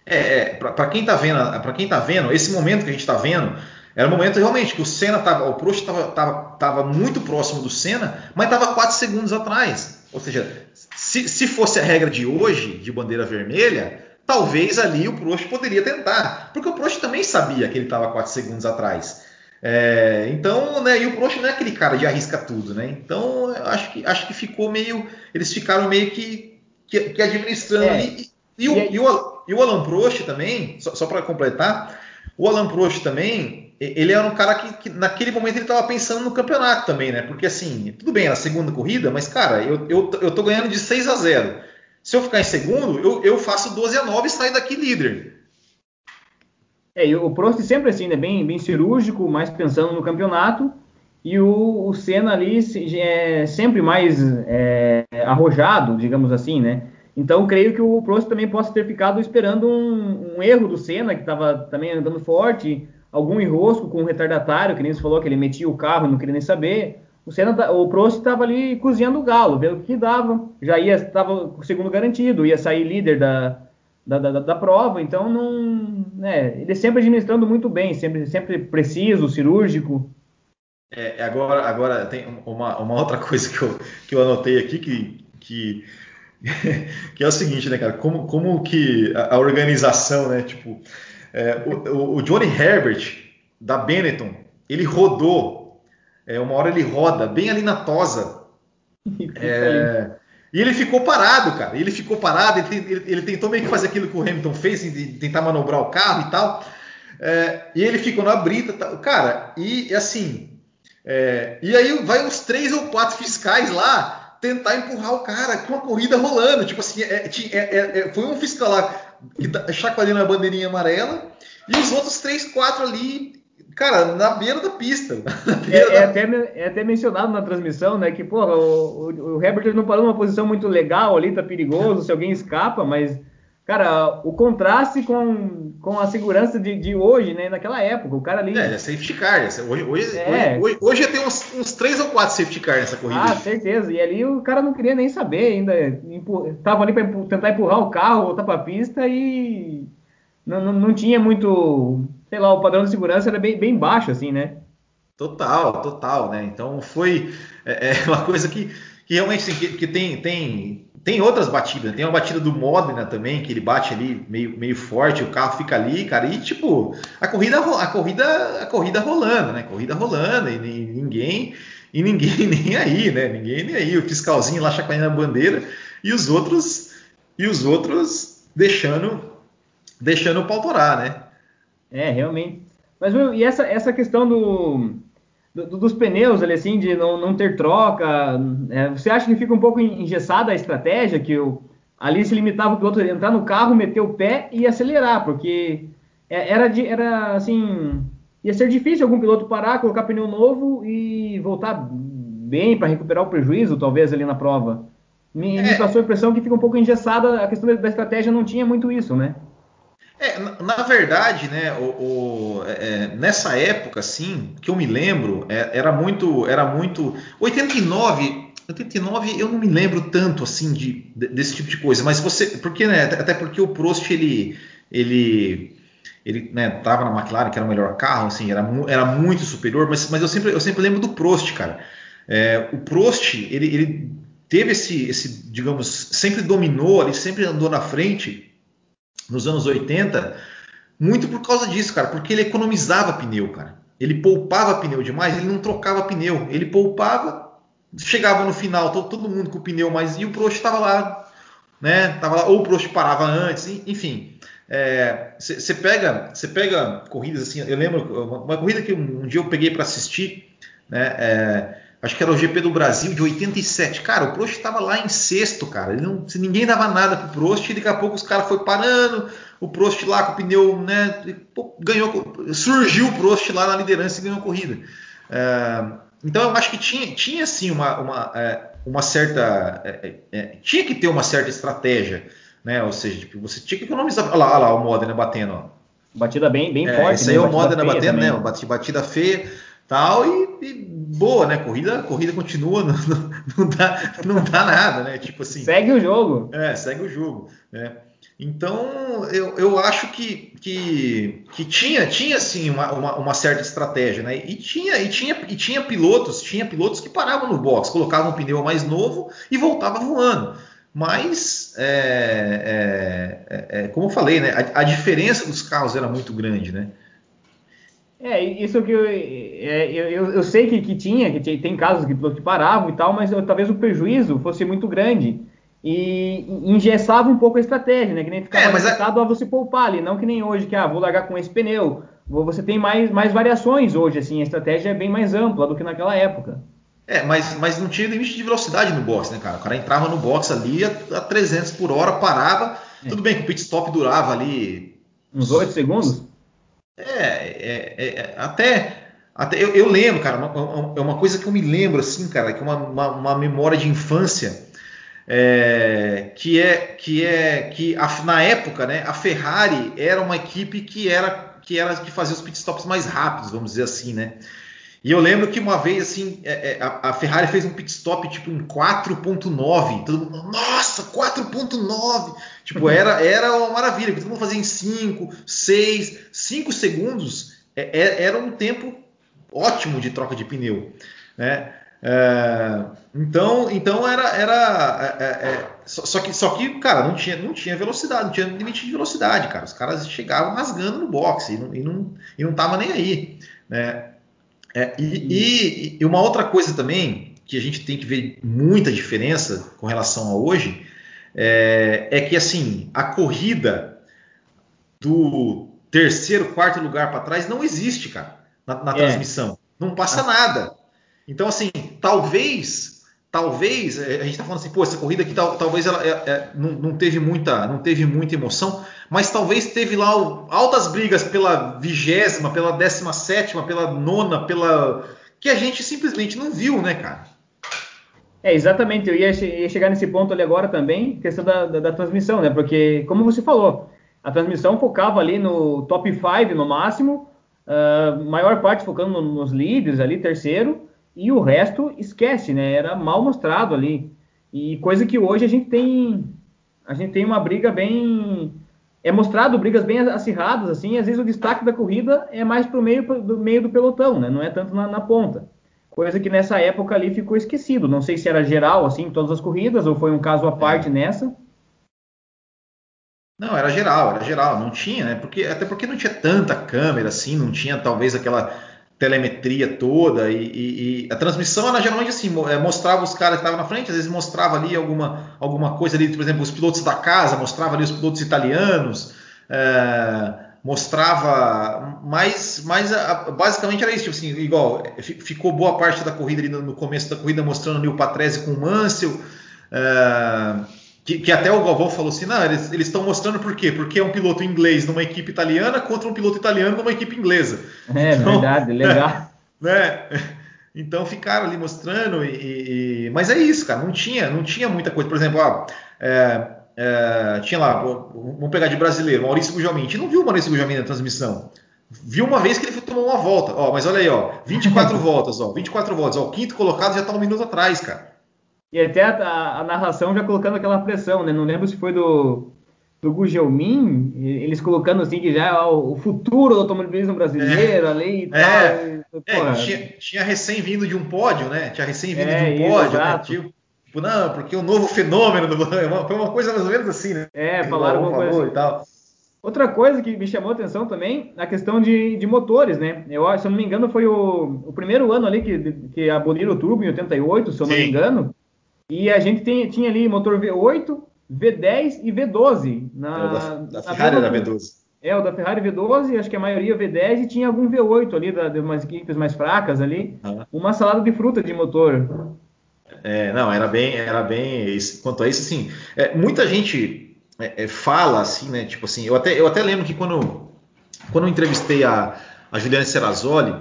É, é para quem está vendo, para quem tá vendo, esse momento que a gente está vendo, era um momento realmente que o Senna tava, o Prost estava tava, tava muito próximo do Senna, mas estava 4 segundos atrás. Ou seja, se, se fosse a regra de hoje, de bandeira vermelha, talvez ali o Prost poderia tentar, porque o Prost também sabia que ele estava 4 segundos atrás. É, então, né, e o Prost não é aquele cara de arrisca tudo, né? Então, acho que, acho que ficou meio, eles ficaram meio que, que, que administrando é. ali. E, e, o, e, o, e, o, Alan Prost também, só, só para completar, o Alan Prost também, ele era um cara que, que naquele momento ele estava pensando no campeonato também, né? Porque assim, tudo bem, era a segunda corrida, mas cara, eu, eu, eu tô ganhando de 6 a 0. Se eu ficar em segundo, eu, eu faço 12 a 9 e saio daqui líder. É, e o Prost sempre assim, né, bem, bem cirúrgico, mais pensando no campeonato, e o, o Senna ali é sempre mais é, arrojado, digamos assim, né? Então, creio que o Prost também possa ter ficado esperando um, um erro do Senna, que estava também andando forte, algum enrosco com o retardatário, que nem você falou, que ele metia o carro, não queria nem saber. O, Senna, tá, o Prost estava ali cozinhando o galo, vendo o que dava, já ia, estava com o segundo garantido, ia sair líder da, da, da, da, prova, então não, né, ele sempre administrando muito bem, sempre, sempre preciso, cirúrgico. É, agora, agora tem uma, uma outra coisa que eu, que eu anotei aqui que, que, que é o seguinte, né, cara? Como, como que a, a organização, né? Tipo, é, o, o, Johnny Herbert da Benetton, ele rodou, é, uma hora ele roda bem ali na tosa. É, e ele ficou parado, cara. Ele ficou parado, ele, ele, ele, tentou meio que fazer aquilo que o Hamilton fez, de tentar manobrar o carro e tal. É, e ele ficou na brita, cara. E assim, é, e aí vai uns três ou quatro fiscais lá tentar empurrar o cara com a corrida rolando. Tipo assim, é, é, é, é foi um fiscal lá que tá chacoalhando a bandeirinha amarela e os outros três, quatro ali, cara, na beira da pista. Beira é, da... Até, é, Até, mencionado na transmissão, né, que porra, o, o, o Herbert não parou numa posição muito legal ali, tá perigoso se alguém escapa, mas Cara, o contraste com, com a segurança de, de hoje, né? Naquela época, o cara ali. É, é safety car. Hoje, hoje, é. hoje, hoje, hoje, uns, uns três ou quatro safety car nessa corrida. Ah, certeza. E ali o cara não queria nem saber ainda. Tava ali para tentar empurrar o carro, voltar para a pista e não, não, não, tinha muito. Sei lá, o padrão de segurança era bem, bem baixo, assim, né? Total, total, né? Então foi é, é uma coisa que, que realmente que, que tem, tem tem outras batidas, tem uma batida do Modena também, que ele bate ali meio, meio forte, o carro fica ali, cara, e tipo, a corrida, a corrida, a corrida rolando, né? Corrida rolando, e ninguém, e ninguém nem aí, né? Ninguém nem aí, o fiscalzinho lá chacoalhando a bandeira, e os outros, e os outros deixando, deixando o pau torar, né? É, realmente. Mas e essa, essa questão do do, dos pneus ali, assim, de não, não ter troca. É, você acha que fica um pouco engessada a estratégia, que o, ali se limitava o piloto a entrar no carro, meter o pé e acelerar, porque é, era, de, era assim. Ia ser difícil algum piloto parar, colocar pneu novo e voltar bem para recuperar o prejuízo, talvez, ali na prova. Me, é. me passou a impressão que fica um pouco engessada, a questão da estratégia não tinha muito isso, né? É, na, verdade, né, o, o é, é, nessa época, assim, que eu me lembro, é, era muito, era muito, 89, 89 eu não me lembro tanto assim de, desse tipo de coisa, mas você, porque, né, até porque o Prost ele, ele, ele, né, tava na McLaren que era o melhor carro, assim, era, era muito superior, mas, mas eu sempre, eu sempre lembro do Prost, cara. É, o Prost, ele, ele teve esse, esse, digamos, sempre dominou, ele sempre andou na frente nos anos 80, muito por causa disso, cara, porque ele economizava pneu, cara. Ele poupava pneu demais, ele não trocava pneu, ele poupava, chegava no final, todo, mundo com o pneu mais e o Prost estava lá, né? Tava lá, ou o Prost parava antes, enfim. Você é, pega, você pega corridas assim, eu lembro uma, uma corrida que um, um, dia eu peguei para assistir, né? É, acho que era o GP do Brasil de 87. Cara, o Prost estava lá em sexto, cara. Ele não, ninguém dava nada pro Prost, e daqui a pouco os caras foi parando, o Prost lá com o pneu, né, ganhou, surgiu o Prost lá na liderança e ganhou a corrida. É, então eu acho que tinha, tinha sim uma, uma, é, uma certa, é, é, é tinha que ter uma certa estratégia, né? Ou seja, tipo, você tinha que economizar. Olha lá, olha lá o Modena batendo, ó. Batida bem, bem forte. Esse aí é o Modena batendo, também. né? Batida feia tal e, e, boa, né? Corrida, corrida continua, não, não, não, dá, não dá nada, né? Tipo assim. Segue o jogo. É, segue o jogo, né? Então eu, eu acho que, que, que tinha tinha sim uma, uma, uma, certa estratégia, né? E tinha e tinha e tinha pilotos tinha pilotos que paravam no box, colocavam um pneu mais novo e voltava voando. Mas é, é, é, é como eu falei, né? A, a diferença dos carros era muito grande, né? É, isso que eu, é, eu, eu, sei que, que tinha, que tem casos que, que paravam e tal, mas eu, talvez o prejuízo fosse muito grande e engessava um pouco a estratégia, né? Que nem ficava é, limitado a... a você poupar ali, não que nem hoje, que ah, vou largar com esse pneu. Você tem mais, mais variações hoje, assim, a estratégia é bem mais ampla do que naquela época. É, mas, mas não tinha limite de velocidade no box, né, cara? O cara entrava no box ali a, a 300 por hora, parava. É. Tudo bem que o pit stop durava ali. Uns 8 segundos? É, é, é até, até eu, eu, lembro, cara, é uma coisa que eu me lembro, assim, cara, que é uma, uma, uma memória de infância, é, que é que é que a, na época, né, a Ferrari era uma equipe que era que era que fazia os pitstops mais rápidos, vamos dizer assim, né? E eu lembro que uma vez, assim, é, é, a, Ferrari fez um pit stop tipo em 4.9. Todo mundo, nossa, 4.9! Tipo, era, era uma maravilha, todo mundo fazia em 5, 6, 5 segundos. É, é, era um tempo ótimo de troca de pneu, né? É, então, então era, era é, é, só, só, que, só que, cara, não tinha, não tinha velocidade, não tinha limite de velocidade, cara. Os caras chegavam rasgando no boxe e não, e não, e não tava nem aí, né? É, e, e, uma outra coisa também que a gente tem que ver muita diferença com relação a hoje é, é que assim a corrida do terceiro, quarto lugar para trás não existe, cara, na, na é. transmissão. Não passa ah. nada. Então assim, talvez, talvez é, a gente está falando assim, pô, essa corrida aqui tal, talvez ela é, é, não, não, teve muita, não teve muita emoção, mas talvez teve lá altas brigas pela vigésima, pela décima sétima, pela nona, pela que a gente simplesmente não viu, né, cara? É, exatamente. Eu ia, ia chegar nesse ponto ali agora também, questão da, da, da, transmissão, né? Porque, como você falou, a transmissão focava ali no top 5 no máximo, uh, maior parte focando no, nos líderes ali, terceiro, e o resto esquece, né? Era mal mostrado ali. E coisa que hoje a gente tem, a gente tem uma briga bem é mostrado brigas bem acirradas, assim, às vezes o destaque da corrida é mais para o meio do meio do pelotão, né? Não é tanto na, na, ponta. Coisa que nessa época ali ficou esquecido. Não sei se era geral, assim, em todas as corridas, ou foi um caso à parte é. nessa. Não, era geral, era geral, não tinha, né? Porque, até porque não tinha tanta câmera, assim, não tinha talvez aquela telemetria toda e, e, e, a transmissão ela geralmente assim é, mostrava os caras que estavam na frente, às vezes mostrava ali alguma, alguma coisa ali, por exemplo, os pilotos da casa, mostrava ali os pilotos italianos, é, mostrava mais, mais basicamente era isso, tipo assim, igual ficou boa parte da corrida ali no, no começo da corrida mostrando ali o Patrese com o Mansell, é, que, que, até o Galvão falou assim, não, eles estão mostrando por quê? Porque é um piloto inglês numa equipe italiana contra um piloto italiano numa equipe inglesa. É então, verdade, legal. Né? Então ficaram ali mostrando, e, e, mas é isso, cara, não tinha, não tinha muita coisa. Por exemplo, ó, é, é, tinha lá, vamos pegar de brasileiro, Maurício Gujalmin. A gente não viu o Maurício Gujalmin na transmissão. Viu uma vez que ele tomou uma volta, ó, mas olha aí, ó, 24 voltas, ó, 24 voltas, ó, o quinto colocado já está um minuto atrás, cara. E até a, a, narração já colocando aquela pressão, né? Não lembro se foi do, do Gugelmin, eles colocando assim que já é o futuro do automobilismo brasileiro é, ali e é, tal. É, tinha, tinha, recém vindo de um pódio, né? Tinha recém vindo é, de um pódio, né? Tipo, tipo, não, porque o novo fenômeno do foi uma coisa mais ou menos assim, né? É, falaram alguma coisa assim. e tal. Outra coisa que me chamou a atenção também, a questão de, de motores, né? Eu, se eu não me engano, foi o, o primeiro ano ali que, que aboliram o turbo, em 88, se eu não Sim. me engano. E a gente tem, tinha ali motor V8, V10 e V12. Na, é, da, da Ferrari era V12. É, o da Ferrari V12, acho que a maioria V10 e tinha algum V8 ali, da, de umas equipes mais fracas ali. Ah. Uma salada de fruta de motor. É, não, era bem, era bem. Quanto a isso, assim, é, muita gente é, é, fala assim, né? Tipo assim, eu até, eu até lembro que quando, quando eu entrevistei a, a Juliana Serrazoli,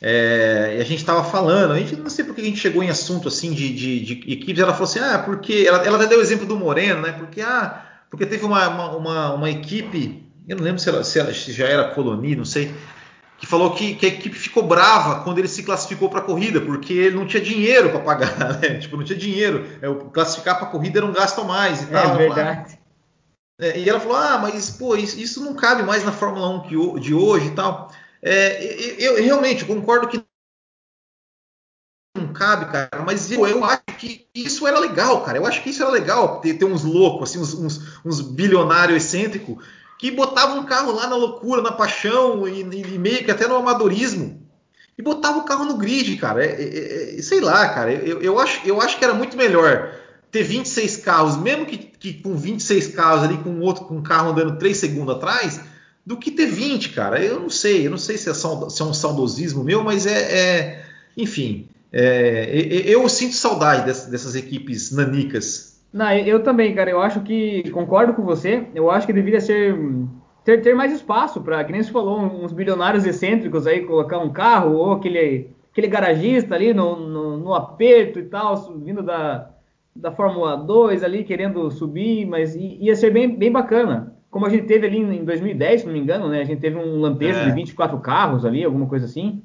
é, e a gente estava falando, a gente não sei porque a gente chegou em assunto assim de, de, de equipes, ela falou assim, ah, porque ela, ela até deu o exemplo do Moreno, né? Porque ah, porque teve uma, uma, uma, uma equipe, eu não lembro se, ela, se, ela, se já era Coloni, não sei, que falou que, que, a equipe ficou brava quando ele se classificou para a corrida, porque ele não tinha dinheiro para pagar, né? Tipo, não tinha dinheiro. É, classificar para a corrida era um gasto a mais e é tal. É verdade. É, e ela falou, ah, mas pô, isso, isso não cabe mais na Fórmula 1 que, de hoje e tal. É, eu, eu, realmente concordo que não cabe, cara, mas eu, eu, acho que isso era legal, cara. Eu acho que isso era legal, ter, ter uns loucos, assim, uns, uns, uns bilionários excêntricos que botavam um carro lá na loucura, na paixão e, e, meio que até no amadorismo e botava o carro no grid, cara. É, é, é, sei lá, cara. Eu, eu, acho, eu acho que era muito melhor ter 26 carros, mesmo que, que com 26 carros ali, com outro com um carro andando 3 segundos atrás do que ter 20, cara. Eu não sei, eu não sei se é, se é um saudosismo meu, mas é, é enfim, é, eu, eu sinto saudade dessas, dessas, equipes nanicas. Não, eu também, cara. Eu acho que concordo com você. Eu acho que deveria ser ter, ter mais espaço para, que nem você falou, uns bilionários excêntricos aí colocar um carro ou aquele, aquele garagista ali no, no, no aperto e tal, vindo da, da Fórmula 2 ali querendo subir, mas ia ser bem, bem bacana. Como a gente teve ali em 2010, se não me engano, né? A gente teve um lampejo é. de 24 carros ali, alguma coisa assim.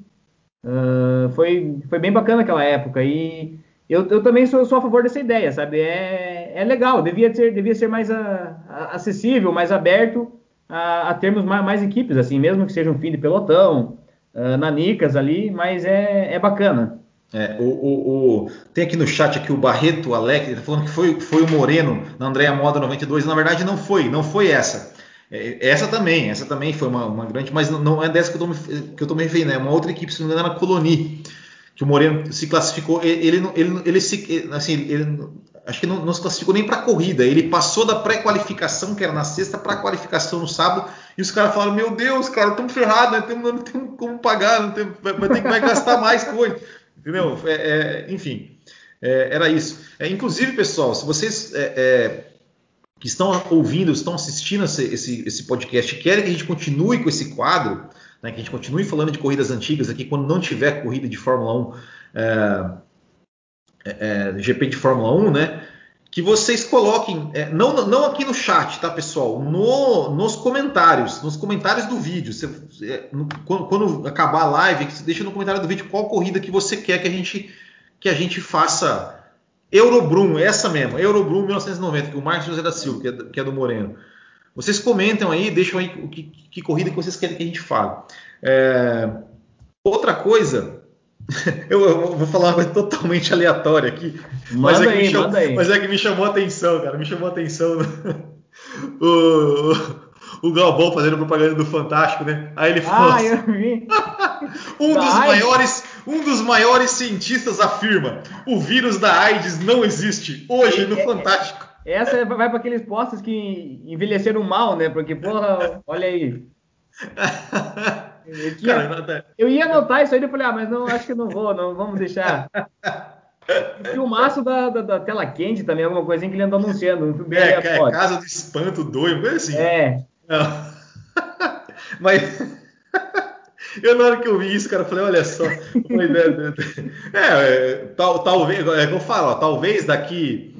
Uh, foi, foi bem bacana aquela época. E eu, eu também sou, sou, a favor dessa ideia, sabe? É, é legal, devia ser, devia ser mais a, a, acessível, mais aberto a, a termos mais, mais, equipes, assim, mesmo que seja um fim de pelotão, uh, nanicas ali, mas é, é bacana. É, o, o, o, tem aqui no chat aqui o Barreto Alex, ele tá falando que foi, foi o Moreno na Andréa Moda 92. Na verdade, não foi, não foi essa. É, essa também, essa também foi uma, uma grande, mas não é dessa que eu tô me, que eu tô me referindo, é uma outra equipe, se não me engano, na Coloni, que o Moreno se classificou. Ele, ele, ele, ele se, assim, ele, acho que não, não se classificou nem para corrida. Ele passou da pré-qualificação, que era na sexta, para a qualificação no sábado. E os caras falaram: Meu Deus, cara, estamos ferrados, né? Não temos como pagar, não tem, vai, vai ter vai gastar mais coisa. Entendeu? É, é, enfim, é, era isso. É, inclusive, pessoal, se vocês é, é, que estão ouvindo, estão assistindo esse, esse, esse podcast, querem que a gente continue com esse quadro, né, que a gente continue falando de corridas antigas aqui, quando não tiver corrida de Fórmula 1, GP de Fórmula 1, né? Que vocês coloquem, é, não, não aqui no chat, tá, pessoal? No, nos comentários, nos comentários do vídeo. Você, é, no, quando, quando, acabar a live, você deixa no comentário do vídeo qual corrida que você quer que a gente, que a gente faça. Eurobrum, essa mesmo, Eurobrum 1990, que o Marcos José da Silva, que é, que é do Moreno. Vocês comentam aí, deixam aí que, que, corrida que vocês querem que a gente fale. É, outra coisa Eu, eu, vou falar uma coisa totalmente aleatória aqui. Mas é, aí, chamou, mas é, que me chamou a atenção, cara. Me chamou a atenção o, o Galvão fazendo propaganda do Fantástico, né? Aí ele falou ah, assim, um, dos maiores, um dos maiores cientistas afirma: o vírus da AIDS não existe hoje no é, Fantástico. Essa vai para aqueles postos que envelheceram mal, né? Porque, porra, olha aí. Eu, tinha, Cara, eu ia anotar isso aí, eu falei, ah, mas não, acho que não vou, não, vamos deixar. E o maço da, da, da, tela quente também, alguma coisinha que ele andou anunciando. É, é Casa do Espanto doido, coisa assim. É. Não. Mas eu na hora que eu vi isso, cara, eu falei, olha só. é, é, tal, talvez, é que eu falo, ó, talvez daqui,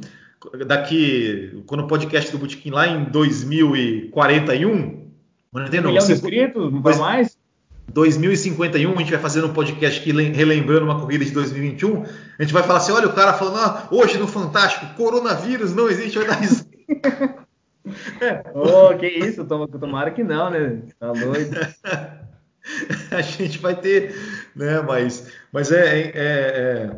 daqui, quando o podcast do Botequim lá em 2041, um milhão de inscritos, não vai mais? 2051, a gente vai fazer um podcast aqui relembrando uma corrida de 2021. A gente vai falar assim: olha, o cara falando, ah, hoje no Fantástico, coronavírus não existe, dar risada. oh, que isso, tomara que não, né? Tá doido. a gente vai ter, né? Mas, mas é, é, é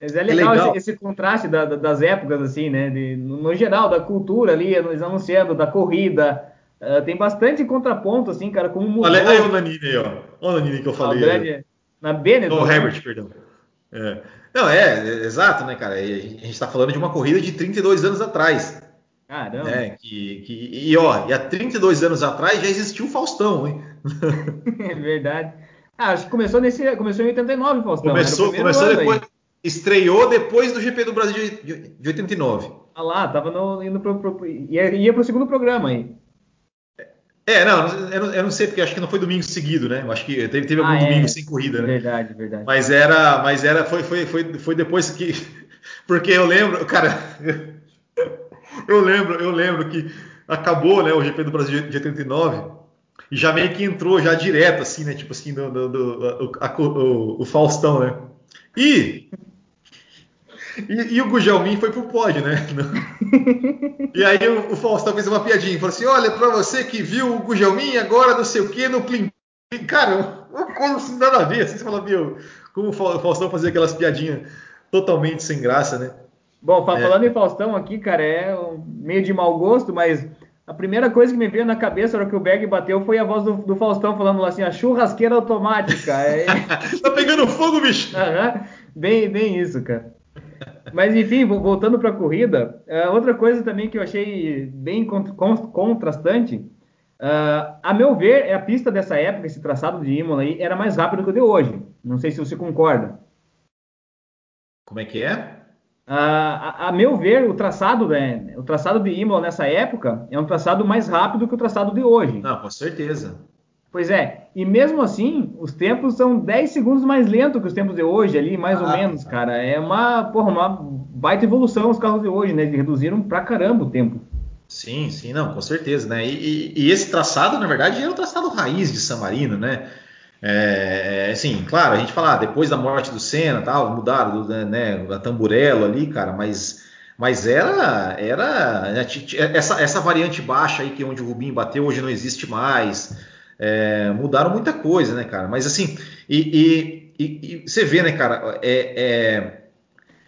mas é legal, é legal. Esse, esse, contraste da, da, das épocas, assim, né? De, no, no, geral, da cultura ali, eles anunciando, da corrida, Uh, tem bastante contraponto, assim, cara, como mudou. Olha aí o Nanini aí, ó. Olha o Nanini que eu falei. Grande, na Benetton. O Herbert, perdão. É. Não, é, é, exato, né, cara? a gente está falando de uma corrida de 32 anos atrás. Caramba. Né? Que, que, e, ó, e há 32 anos atrás já existiu o Faustão, hein? é verdade. Ah, acho que começou, nesse, começou em 89 o Faustão. Começou, começou depois. Aí. Estreou depois do GP do Brasil de, de 89. Ah lá, tava no, indo pro, pro, ia, ia pro segundo programa aí. É, não, eu não, eu não, sei porque acho que não foi domingo seguido, né? Eu acho que teve, teve algum ah, domingo é. sem corrida, né? Verdade, verdade. Mas era, mas era, foi, foi, foi, foi depois que, porque eu lembro, cara, eu lembro, eu lembro que acabou, né, o GP do Brasil de 89 e já meio que entrou já direto, assim, né? Tipo assim, do, do, do a, o, o Faustão, né? E e, e, o Gujalmin foi pro pódio, né? e aí o, o Faustão fez uma piadinha, falou assim: olha, pra você que viu o Gujalmin agora não sei o que no Plim. Cara, uma coisa assim, nada a ver. Assim, você fala, meu, como o Faustão fazia aquelas piadinhas totalmente sem graça, né? Bom, falando é. em Faustão aqui, cara, é meio de mau gosto, mas a primeira coisa que me veio na cabeça na hora que o Berg bateu foi a voz do, do Faustão falando lá assim, a churrasqueira automática. É... tá pegando fogo, bicho! Uhum. Bem, bem isso, cara. Mas enfim, voltando para a corrida, uh, outra coisa também que eu achei bem contrastante, uh, a meu ver, é a pista dessa época, esse traçado de Imola aí, era mais rápido que o de hoje. Não sei se você concorda. Como é que é? a, a, meu ver, o traçado, né, o traçado de Imola nessa época é um traçado mais rápido que o traçado de hoje. Não, com certeza. Pois é, e mesmo assim, os tempos são 10 segundos mais lentos que os tempos de hoje ali, mais ah, ou menos, cara. É uma, porra, uma baita evolução os carros de hoje, né? Eles reduziram pra caramba o tempo. Sim, sim, não, com certeza, né? E, e, e esse traçado, na verdade, é o traçado raiz de San Marino, né? É, assim, claro, a gente fala, ah, depois da morte do Senna, tal, mudaram, né, né, a Tamburello ali, cara, mas, mas era, era né, essa, essa variante baixa aí que é onde o Rubinho bateu hoje não existe mais. É, mudaram muita coisa, né, cara? Mas assim, e, e, e você vê, né, cara, é, é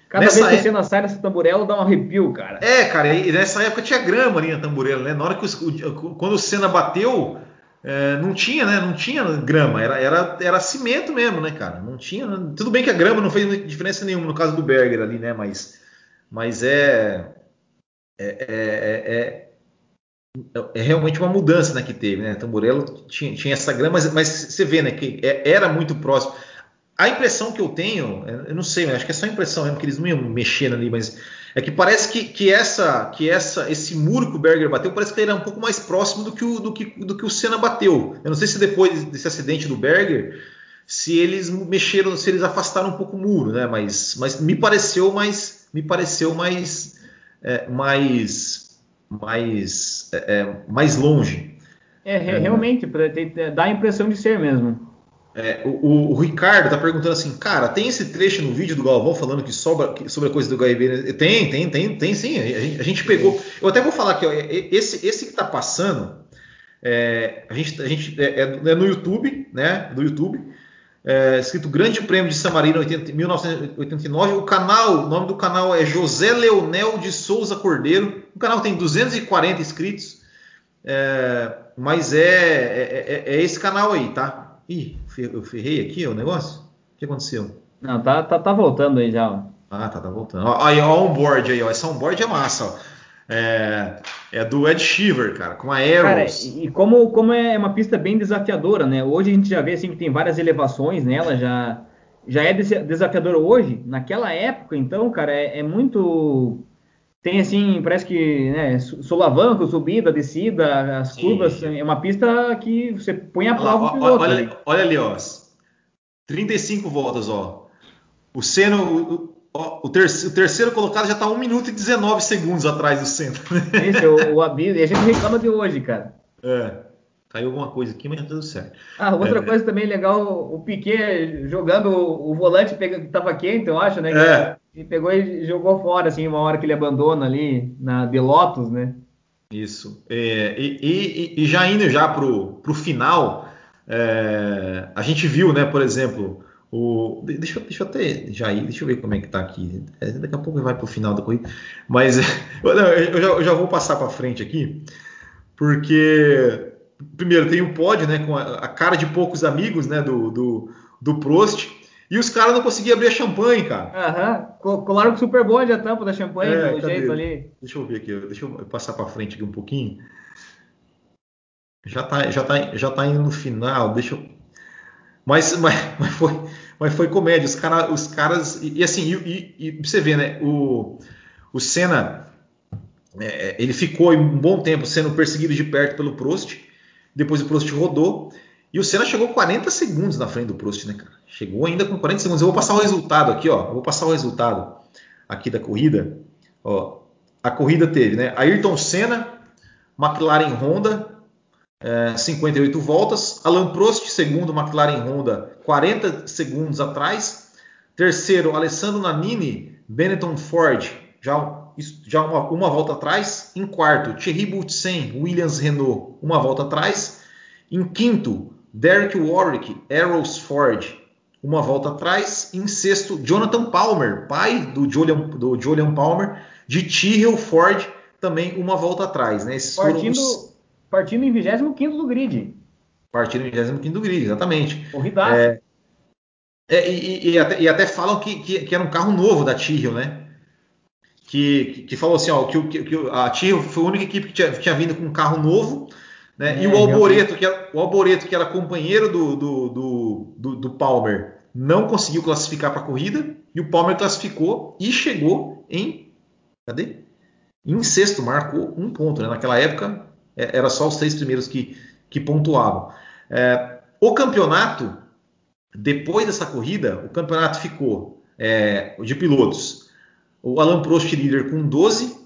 Cada nessa vez que o Senna sai nessa tamburela dá um arrepio, cara. É, cara, e nessa época tinha grama ali na tamburela, né? Na hora que o, quando o Senna bateu, é, não tinha, né? Não tinha grama, era, era, era cimento mesmo, né, cara? Não tinha. Tudo bem que a grama não fez diferença nenhuma no caso do Berger ali, né? Mas, mas é, é, é, é é realmente uma mudança né, que teve, né? Tamburello tinha, tinha essa grama, mas, mas, você vê, né, que é, era muito próximo. A impressão que eu tenho, eu não sei, acho que é só impressão mesmo, que eles não iam mexendo ali, mas é que parece que, que, essa, que essa, esse muro que o Berger bateu, parece que ele era um pouco mais próximo do que o, do que, do que o Senna bateu. Eu não sei se depois desse acidente do Berger, se eles mexeram, se eles afastaram um pouco o muro, né? Mas, mas me pareceu mais, me pareceu mais, é, mais mais, é, é, mais longe. É, realmente, dá a impressão de ser mesmo. É, o, o, Ricardo tá perguntando assim, cara, tem esse trecho no vídeo do Galvão falando que sobra sobre a coisa do HIV? Tem, tem, tem, tem sim. A gente, a gente pegou. Eu até vou falar aqui, ó, esse, esse que tá passando, é, a gente, a gente é, é, no YouTube, né? Do YouTube é, escrito Grande Prêmio de San Marino 80, 1989. O canal, o nome do canal é José Leonel de Souza Cordeiro. O canal tem 240 inscritos, é, mas é, é, é, é, esse canal aí, tá? Ih, eu ferrei aqui o negócio? O que aconteceu? Não, tá, tá, tá voltando aí já. Ó. Ah, tá, tá voltando. Ó, aí, ó, onboard aí, ó. Essa onboard é massa, ó. É, é do Ed Shiver, cara, com a Aeros. Cara, e como, como é uma pista bem desafiadora, né? Hoje a gente já vê assim que tem várias elevações nela, já, já é desafiadora hoje. Naquela época, então, cara, é, é muito. Tem assim, parece que né, solavanco, subida, descida, as Sim. curvas. É uma pista que você põe a prova olha, piloto. Olha, olha, ali, ó. 35 voltas, ó. O Seno, o, ter o, terceiro colocado já está 1 minuto e 19 segundos atrás do centro. Esse, o, o e a gente reclama de hoje, cara. É. Caiu alguma coisa aqui, mas tá tudo certo. Ah, outra é, coisa também legal, o Piquet jogando o, volante que estava quente, eu acho, né? É. E pegou e jogou fora, assim, uma hora que ele abandona ali na de Lotus, né? Isso. É, e, e, e, já indo já pro, pro final, é, a gente viu, né, por exemplo, o, deixa, deixa eu até já ir, deixa eu ver como é que tá aqui. É, daqui a pouco vai para o final da corrida. Mas eu, eu, já, eu já, vou passar para frente aqui, porque primeiro tem o um pódio, né, com a, a, cara de poucos amigos, né, do, do, do Prost. E os caras não conseguiam abrir a champanhe, cara. Aham, colaram com super bonde a tampa da champanhe, é, pelo jeito ali. Deixa eu ver aqui, deixa eu passar para frente aqui um pouquinho. Já tá, já tá, já tá indo no final, deixa eu. Mas, mas, mas foi, mas foi comédia. Os, cara, os caras. E, e assim, e, e, você vê, né? O, o Senna. É, ele ficou um bom tempo sendo perseguido de perto pelo Prost. Depois o Prost rodou. E o Senna chegou 40 segundos na frente do Prost, né, cara? Chegou ainda com 40 segundos. Eu vou passar o resultado aqui, ó. Eu vou passar o resultado aqui da corrida. Ó, a corrida teve, né? Ayrton Senna, McLaren Honda, é, 58 voltas. Alan Prost, segundo, McLaren Honda, 40 segundos atrás. Terceiro, Alessandro Nannini, Benetton Ford, já, já uma, uma, volta atrás. Em quarto, Thierry Boutsen, Williams Renault, uma volta atrás. Em quinto, Derek Warwick, Arrows Ford, uma volta atrás. Em sexto, Jonathan Palmer, pai do Julian, do Julian Palmer, de Tyrrell Ford, também uma volta atrás. Né? Esses partindo, os... partindo em 25 do grid partindo em 25 do grid, exatamente. Corridaço. É, é, e, e, até, e, até, falam que, que, que, era um carro novo da Tyrrell, né? Que, que, falou assim, ó, que, que, a Tyrrell foi a única equipe que tinha, tinha vindo com um carro novo, né? É, e o Alboreto, que era, o Alboreto, que era companheiro do, do, do, do, do Palmer, não conseguiu classificar para a corrida, e o Palmer classificou e chegou em. Cadê? Em sexto, marcou um ponto. Né? Naquela época é, era só os seis primeiros que, que pontuavam. É, o campeonato, depois dessa corrida, o campeonato ficou é, de pilotos. O Alan Prost líder com 12,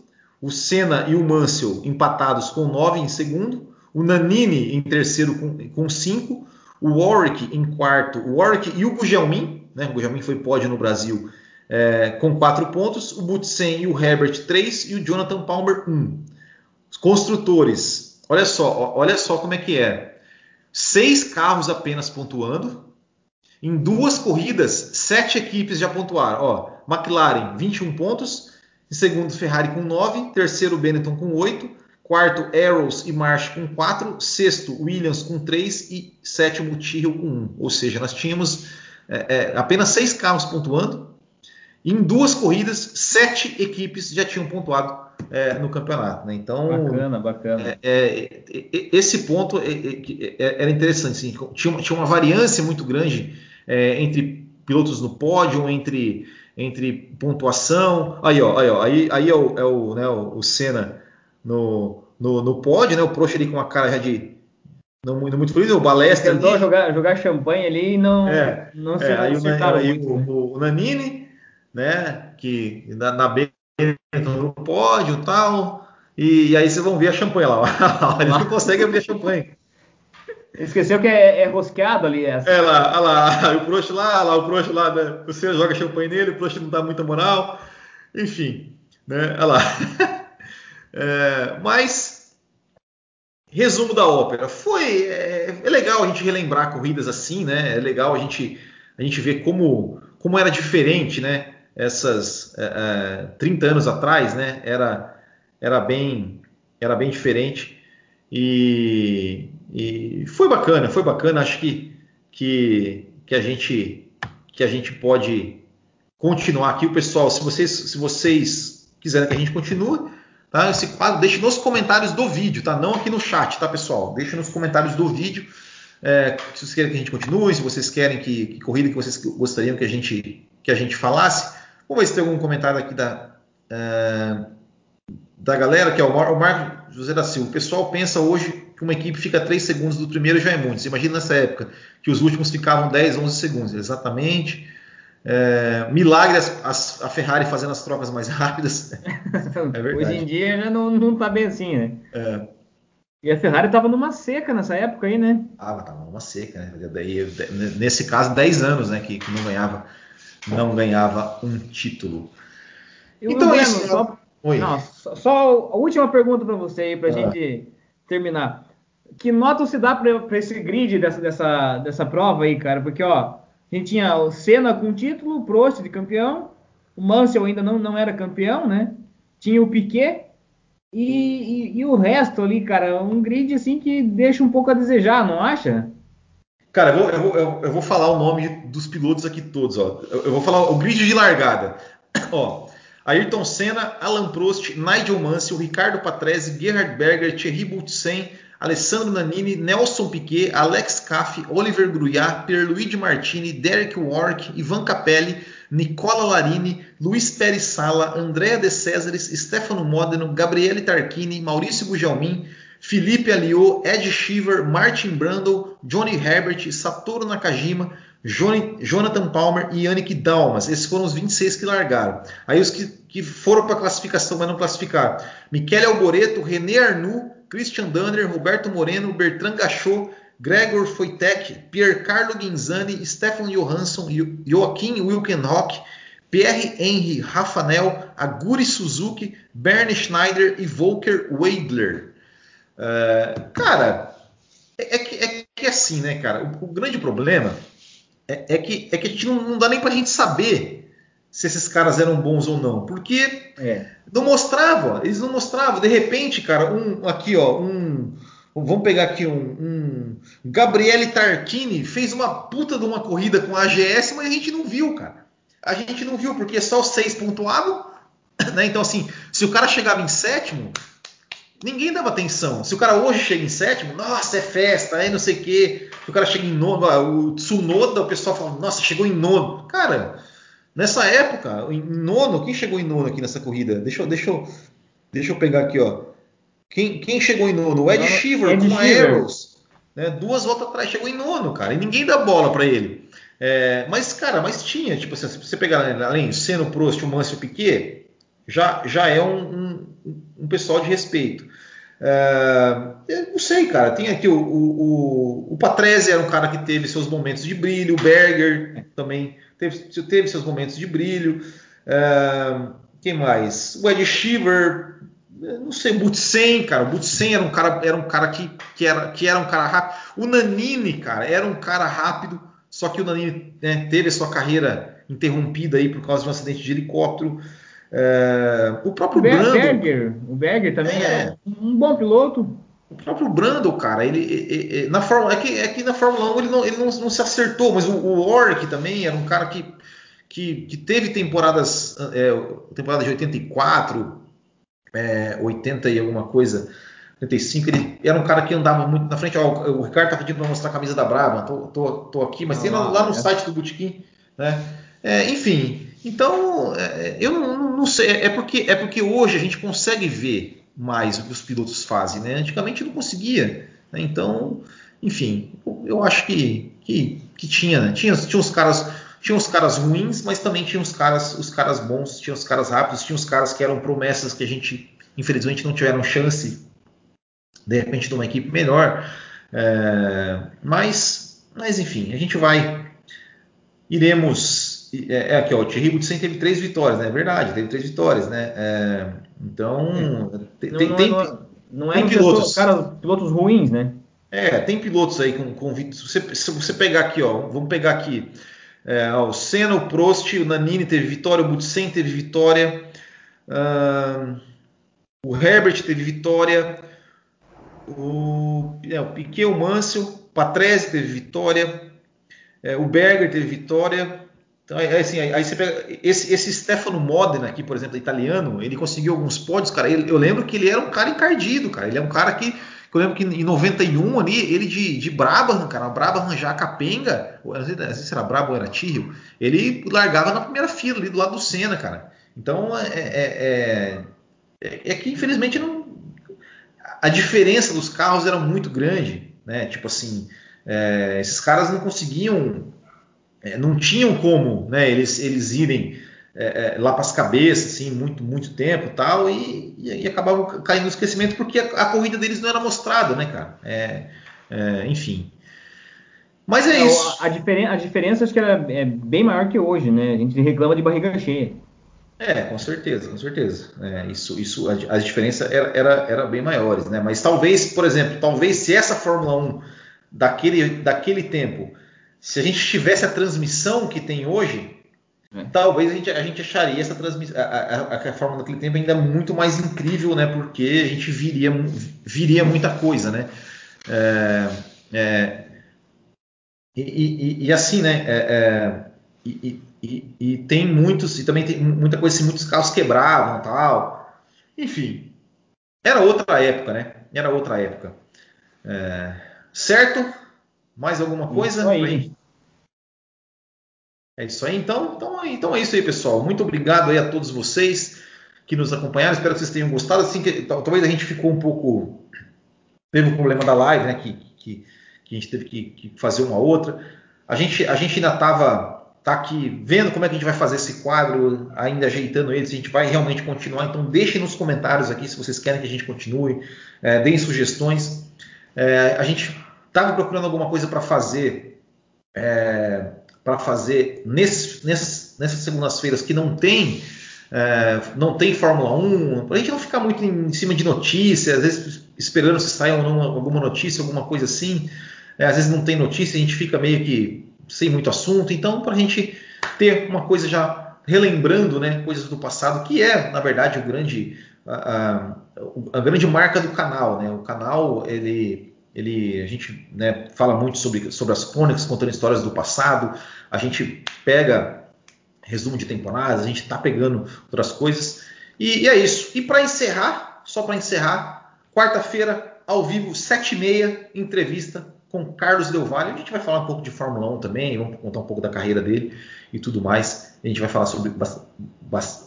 o Senna e o Mansell empatados com 9 em segundo, o Nanini em terceiro com, com 5, o Warwick em quarto, o Warwick e o Gugelmin, né? o Gugelmin foi pódio no Brasil é, com 4 pontos, o Butsen e o Herbert 3 e o Jonathan Palmer 1. Os construtores, olha só, olha só como é que é. Seis carros apenas pontuando, em duas corridas, sete equipes já pontuaram. Ó, McLaren, 21 pontos. Em segundo, Ferrari com 9. Terceiro, Benetton com 8. Quarto, Arrows e March com 4. Sexto, Williams com 3. E sétimo, Tyrrell com 1. Ou seja, nós tínhamos é, é, apenas seis carros pontuando. Em duas corridas, sete equipes já tinham pontuado é, no campeonato. Né? Então, bacana, bacana. É, é, é, esse ponto era interessante. Assim, tinha, uma, tinha uma variância muito grande é, entre pilotos no pódio, entre, entre pontuação. Aí, ó, aí, ó, aí, aí é o, é o, né, o Senna no, no, no pódio, né? O Prost ali com a cara já de não muito, muito feliz, o Balestra Tentou ali. jogar, jogar champanhe ali e não, é, não se é, aí, acertaram aí, muito, o, né? o, o, Nanini, né? Que na, na B no pódio e tal. E, e, aí vocês vão ver a champanhe lá. Eles não conseguem abrir a champanhe. Esqueceu que é, é rosqueado ali essa. É lá, olha lá, o Prost lá, lá, o Prost lá, né? você joga champanhe nele, o Prost não dá muita moral, enfim, né? Olha lá. É, mas, resumo da ópera, foi, é, é, legal a gente relembrar corridas assim, né? É legal a gente, a gente ver como, como era diferente, né? Essas é, 30 é, anos atrás, né? Era, era, bem, era bem diferente e e foi bacana, foi bacana. Acho que, que, que, a, gente, que a gente pode continuar aqui. O pessoal, se vocês, se vocês quiserem que a gente continue, tá? Esse quadro, deixe nos comentários do vídeo, tá? Não aqui no chat, tá, pessoal? Deixe nos comentários do vídeo. É, se vocês querem que a gente continue, se vocês querem que, que corrida que vocês gostariam que a gente, que a gente falasse. Vamos ver se tem algum comentário aqui da, é, da galera, que é o, Mar, o Marco José da Silva. O pessoal pensa hoje que uma equipe fica 3 segundos do primeiro já é muito. Você imagina nessa época que os últimos ficavam 10, 11 segundos. Exatamente. É, milagre as, a Ferrari fazendo as trocas mais rápidas. é. Hoje em dia já não, não tá bem assim, né? É. E a Ferrari estava numa seca nessa época aí, né? Ah, mas tava numa seca, né? Daí, nesse caso, 10 anos, né? Que, que não ganhava não ganhava um título. Eu então é isso. Só, não, só, só, a última pergunta para você aí, para a ah. gente terminar que nota se dá para esse grid dessa, dessa, dessa prova aí, cara? Porque, ó, a gente tinha o Senna com título, o Prost de campeão, o Mansell ainda não, não era campeão, né? Tinha o Piquet e, e, e, o resto ali, cara, um grid assim que deixa um pouco a desejar, não acha? Cara, eu vou, eu vou, eu vou falar o nome dos pilotos aqui todos, ó. Eu, eu vou falar o grid de largada. ó, Ayrton Senna, Alan Prost, Nigel Mansell, Ricardo Patrese, Gerhard Berger, Thierry Boutsen, Alessandro Nannini, Nelson Piquet, Alex Caff, Oliver Gruyat, Pierluigi Martini, Derek Warwick, Ivan Capelli, Nicola Larini, Luiz Pérez Sala, Andrea De Césares, Stefano Modeno, Gabriele Tarquini, Maurício Gugelmin, Felipe Aliot, Ed Shiver, Martin Brundle, Johnny Herbert, Satoru Nakajima, Jonathan Palmer e Yannick Dalmas. Esses foram os 26 que largaram. Aí os que, que foram para a classificação, mas não classificaram. Michele Alboreto, René Arnoux, Christian Danner, Roberto Moreno, Bertrand Gachot, Gregor Foitek, Piercarlo Ghinzani, Stefan Johansson, Joaquim Wilkenhock, Pierre-Henri Rafanel, Aguri Suzuki, Bernie Schneider e Volker Weidler. Uh, cara, é, é, que, é que é assim, né, cara? O, o grande problema é, é, que, é que a gente não, não dá nem pra gente saber se esses caras eram bons ou não, porque é. não mostrava, eles não mostravam. De repente, cara, um aqui, ó, um, vamos pegar aqui um, um Gabriele Tarquini fez uma puta de uma corrida com a AGS, mas a gente não viu, cara. A gente não viu porque só os seis pontuavam, né? Então assim, se o cara chegava em sétimo, ninguém dava atenção. Se o cara hoje chega em sétimo, nossa, é festa, aí não sei o quê. Se o cara chega em nono, o Tsunoda, o pessoal fala, nossa, chegou em nono. Cara, Nessa época, em nono, quem chegou em nono aqui nessa corrida? Deixa eu, deixa eu, deixa eu pegar aqui, ó. Quem, quem chegou em nono? O Ed Shiver Ed com a Arrows. Né? Duas voltas atrás, chegou em nono, cara. E ninguém dá bola para ele. É, mas, cara, mas tinha, tipo, se você pegar além Seno, Prost, o Mancio o Piquet, já, já é um, um, um pessoal de respeito. É, eu não sei, cara. Tem aqui o, o, o, o Patrese era um cara que teve seus momentos de brilho, o Berger também teve, teve seus momentos de brilho. Uh, quem mais? O Ed Shiver, não sei, o Butsen, cara. O Butsen era um cara, era um cara que, que, era, que era um cara rápido. O Nanini, cara, era um cara rápido, só que o Nanini né, teve a sua carreira interrompida aí por causa de um acidente de helicóptero. Uh, o próprio o Brando. Berger, o Berger também é, um bom piloto. O próprio Brando, cara, ele, ele, ele, na Fórmula, é que, é que na Fórmula 1 ele não, ele não, não se acertou, mas o, o Warwick também era um cara que, que, que teve temporadas, é, temporada de 84, é, 80 e alguma coisa, 85, ele era um cara que andava muito na frente. Ó, o, Ricardo tá pedindo para mostrar a camisa da Braba, tô, tô, tô aqui, mas ah, tem lá, lá no é. site do Botequim, né? É, enfim, então é, eu não, não, sei, é porque, é porque hoje a gente consegue ver mais o que os pilotos fazem. Né? Antigamente não conseguia. Né? Então, enfim, eu acho que, que, que tinha, né? tinha, tinha os caras tinha os caras ruins, mas também tinha os caras, os caras bons, tinha os caras rápidos, tinha os caras que eram promessas que a gente, infelizmente, não tiveram chance, de repente, de uma equipe melhor. É, mas, mas, enfim, a gente vai. Iremos. É, é aqui, ó, o Thierry Boutsen teve três vitórias, né? É verdade, teve três vitórias, né? É, então, é. tem, não, tem, não, é, não é tem pilotos. Cara, pilotos ruins, né? É, tem pilotos aí com, com se, você, se você pegar aqui, ó, vamos pegar aqui. É, ó, o Senna, o Prost, o Nanini teve vitória, o Butsen teve vitória, uh, o Herbert teve vitória, o, é, o Piquet, o Mansell, o Patrese teve vitória, é, o Berger teve vitória, então, é, assim, aí você pega esse, esse Stefano Modena aqui, por exemplo, italiano, ele conseguiu alguns pódios, cara. Ele, eu lembro que ele era um cara encardido, cara. Ele é um cara que, eu lembro que em 91 ali, ele de, de Brabham, cara, Brabham já capenga, não sei, não sei se era Brabham ou era Tyrrell, ele largava na primeira fila ali do lado do Senna, cara. Então, é, é, é, é que infelizmente não, a diferença dos carros era muito grande, né? Tipo assim, é, esses caras não conseguiam é, não tinham como né, eles, eles irem é, é lá para as cabeças, assim, muito, muito tempo tal, e, e, e acabavam caindo no esquecimento porque a, a, corrida deles não era mostrada, né, cara? É, é, enfim. Mas é, isso. A, diferen a diferença acho que era, é bem maior que hoje, né? A gente reclama de barriga cheia. É, com certeza, com certeza. É, isso, isso, as diferenças era, era, era bem maiores, né? Mas talvez, por exemplo, talvez se essa Fórmula 1 daquele, daquele tempo se a gente tivesse a transmissão que tem hoje, é. talvez a gente, a gente acharia essa transmissão, a, a, a, forma daquele tempo ainda muito mais incrível, né? Porque a gente viria, viria muita coisa, né? É, é, e, e, e, assim, né? É, é e, e, tem muitos, e também tem muita coisa assim, muitos carros quebravam tal. Enfim, era outra época, né? Era outra época. É, certo? Mais alguma coisa? Isso aí. É isso aí, então, então. Então é isso aí, pessoal. Muito obrigado aí a todos vocês que nos acompanharam. Espero que vocês tenham gostado. Assim que talvez a gente ficou um pouco teve o um problema da live, né? Que, que, que a gente teve que, que, fazer uma outra. A gente, a gente ainda estava tá aqui vendo como é que a gente vai fazer esse quadro, ainda ajeitando ele, se a gente vai realmente continuar. Então deixem nos comentários aqui se vocês querem que a gente continue, é, deem sugestões. É, a gente estava procurando alguma coisa para fazer é, para fazer nesse, nessas, nessas segundas-feiras que não tem é, não tem Fórmula 1, para a gente não ficar muito em cima de notícias, às vezes esperando se sair alguma notícia, alguma coisa assim, é, às vezes não tem notícia, a gente fica meio que sem muito assunto, então para a gente ter uma coisa já relembrando né, coisas do passado, que é, na verdade, o grande, a, a, a grande marca do canal. Né? O canal ele ele, a gente né, fala muito sobre, sobre as crônicas, contando histórias do passado. A gente pega resumo de temporadas, a gente está pegando outras coisas. E, e é isso. E para encerrar, só para encerrar, quarta-feira, ao vivo, 7h30, entrevista com Carlos Del Valle. A gente vai falar um pouco de Fórmula 1 também, vamos contar um pouco da carreira dele e tudo mais. A gente vai falar sobre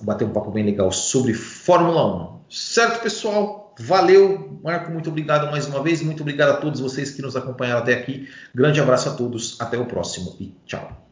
bater um papo bem legal sobre Fórmula 1. Certo, pessoal? Valeu, Marco, muito obrigado mais uma vez. Muito obrigado a todos vocês que nos acompanharam até aqui. Grande abraço a todos, até o próximo e tchau.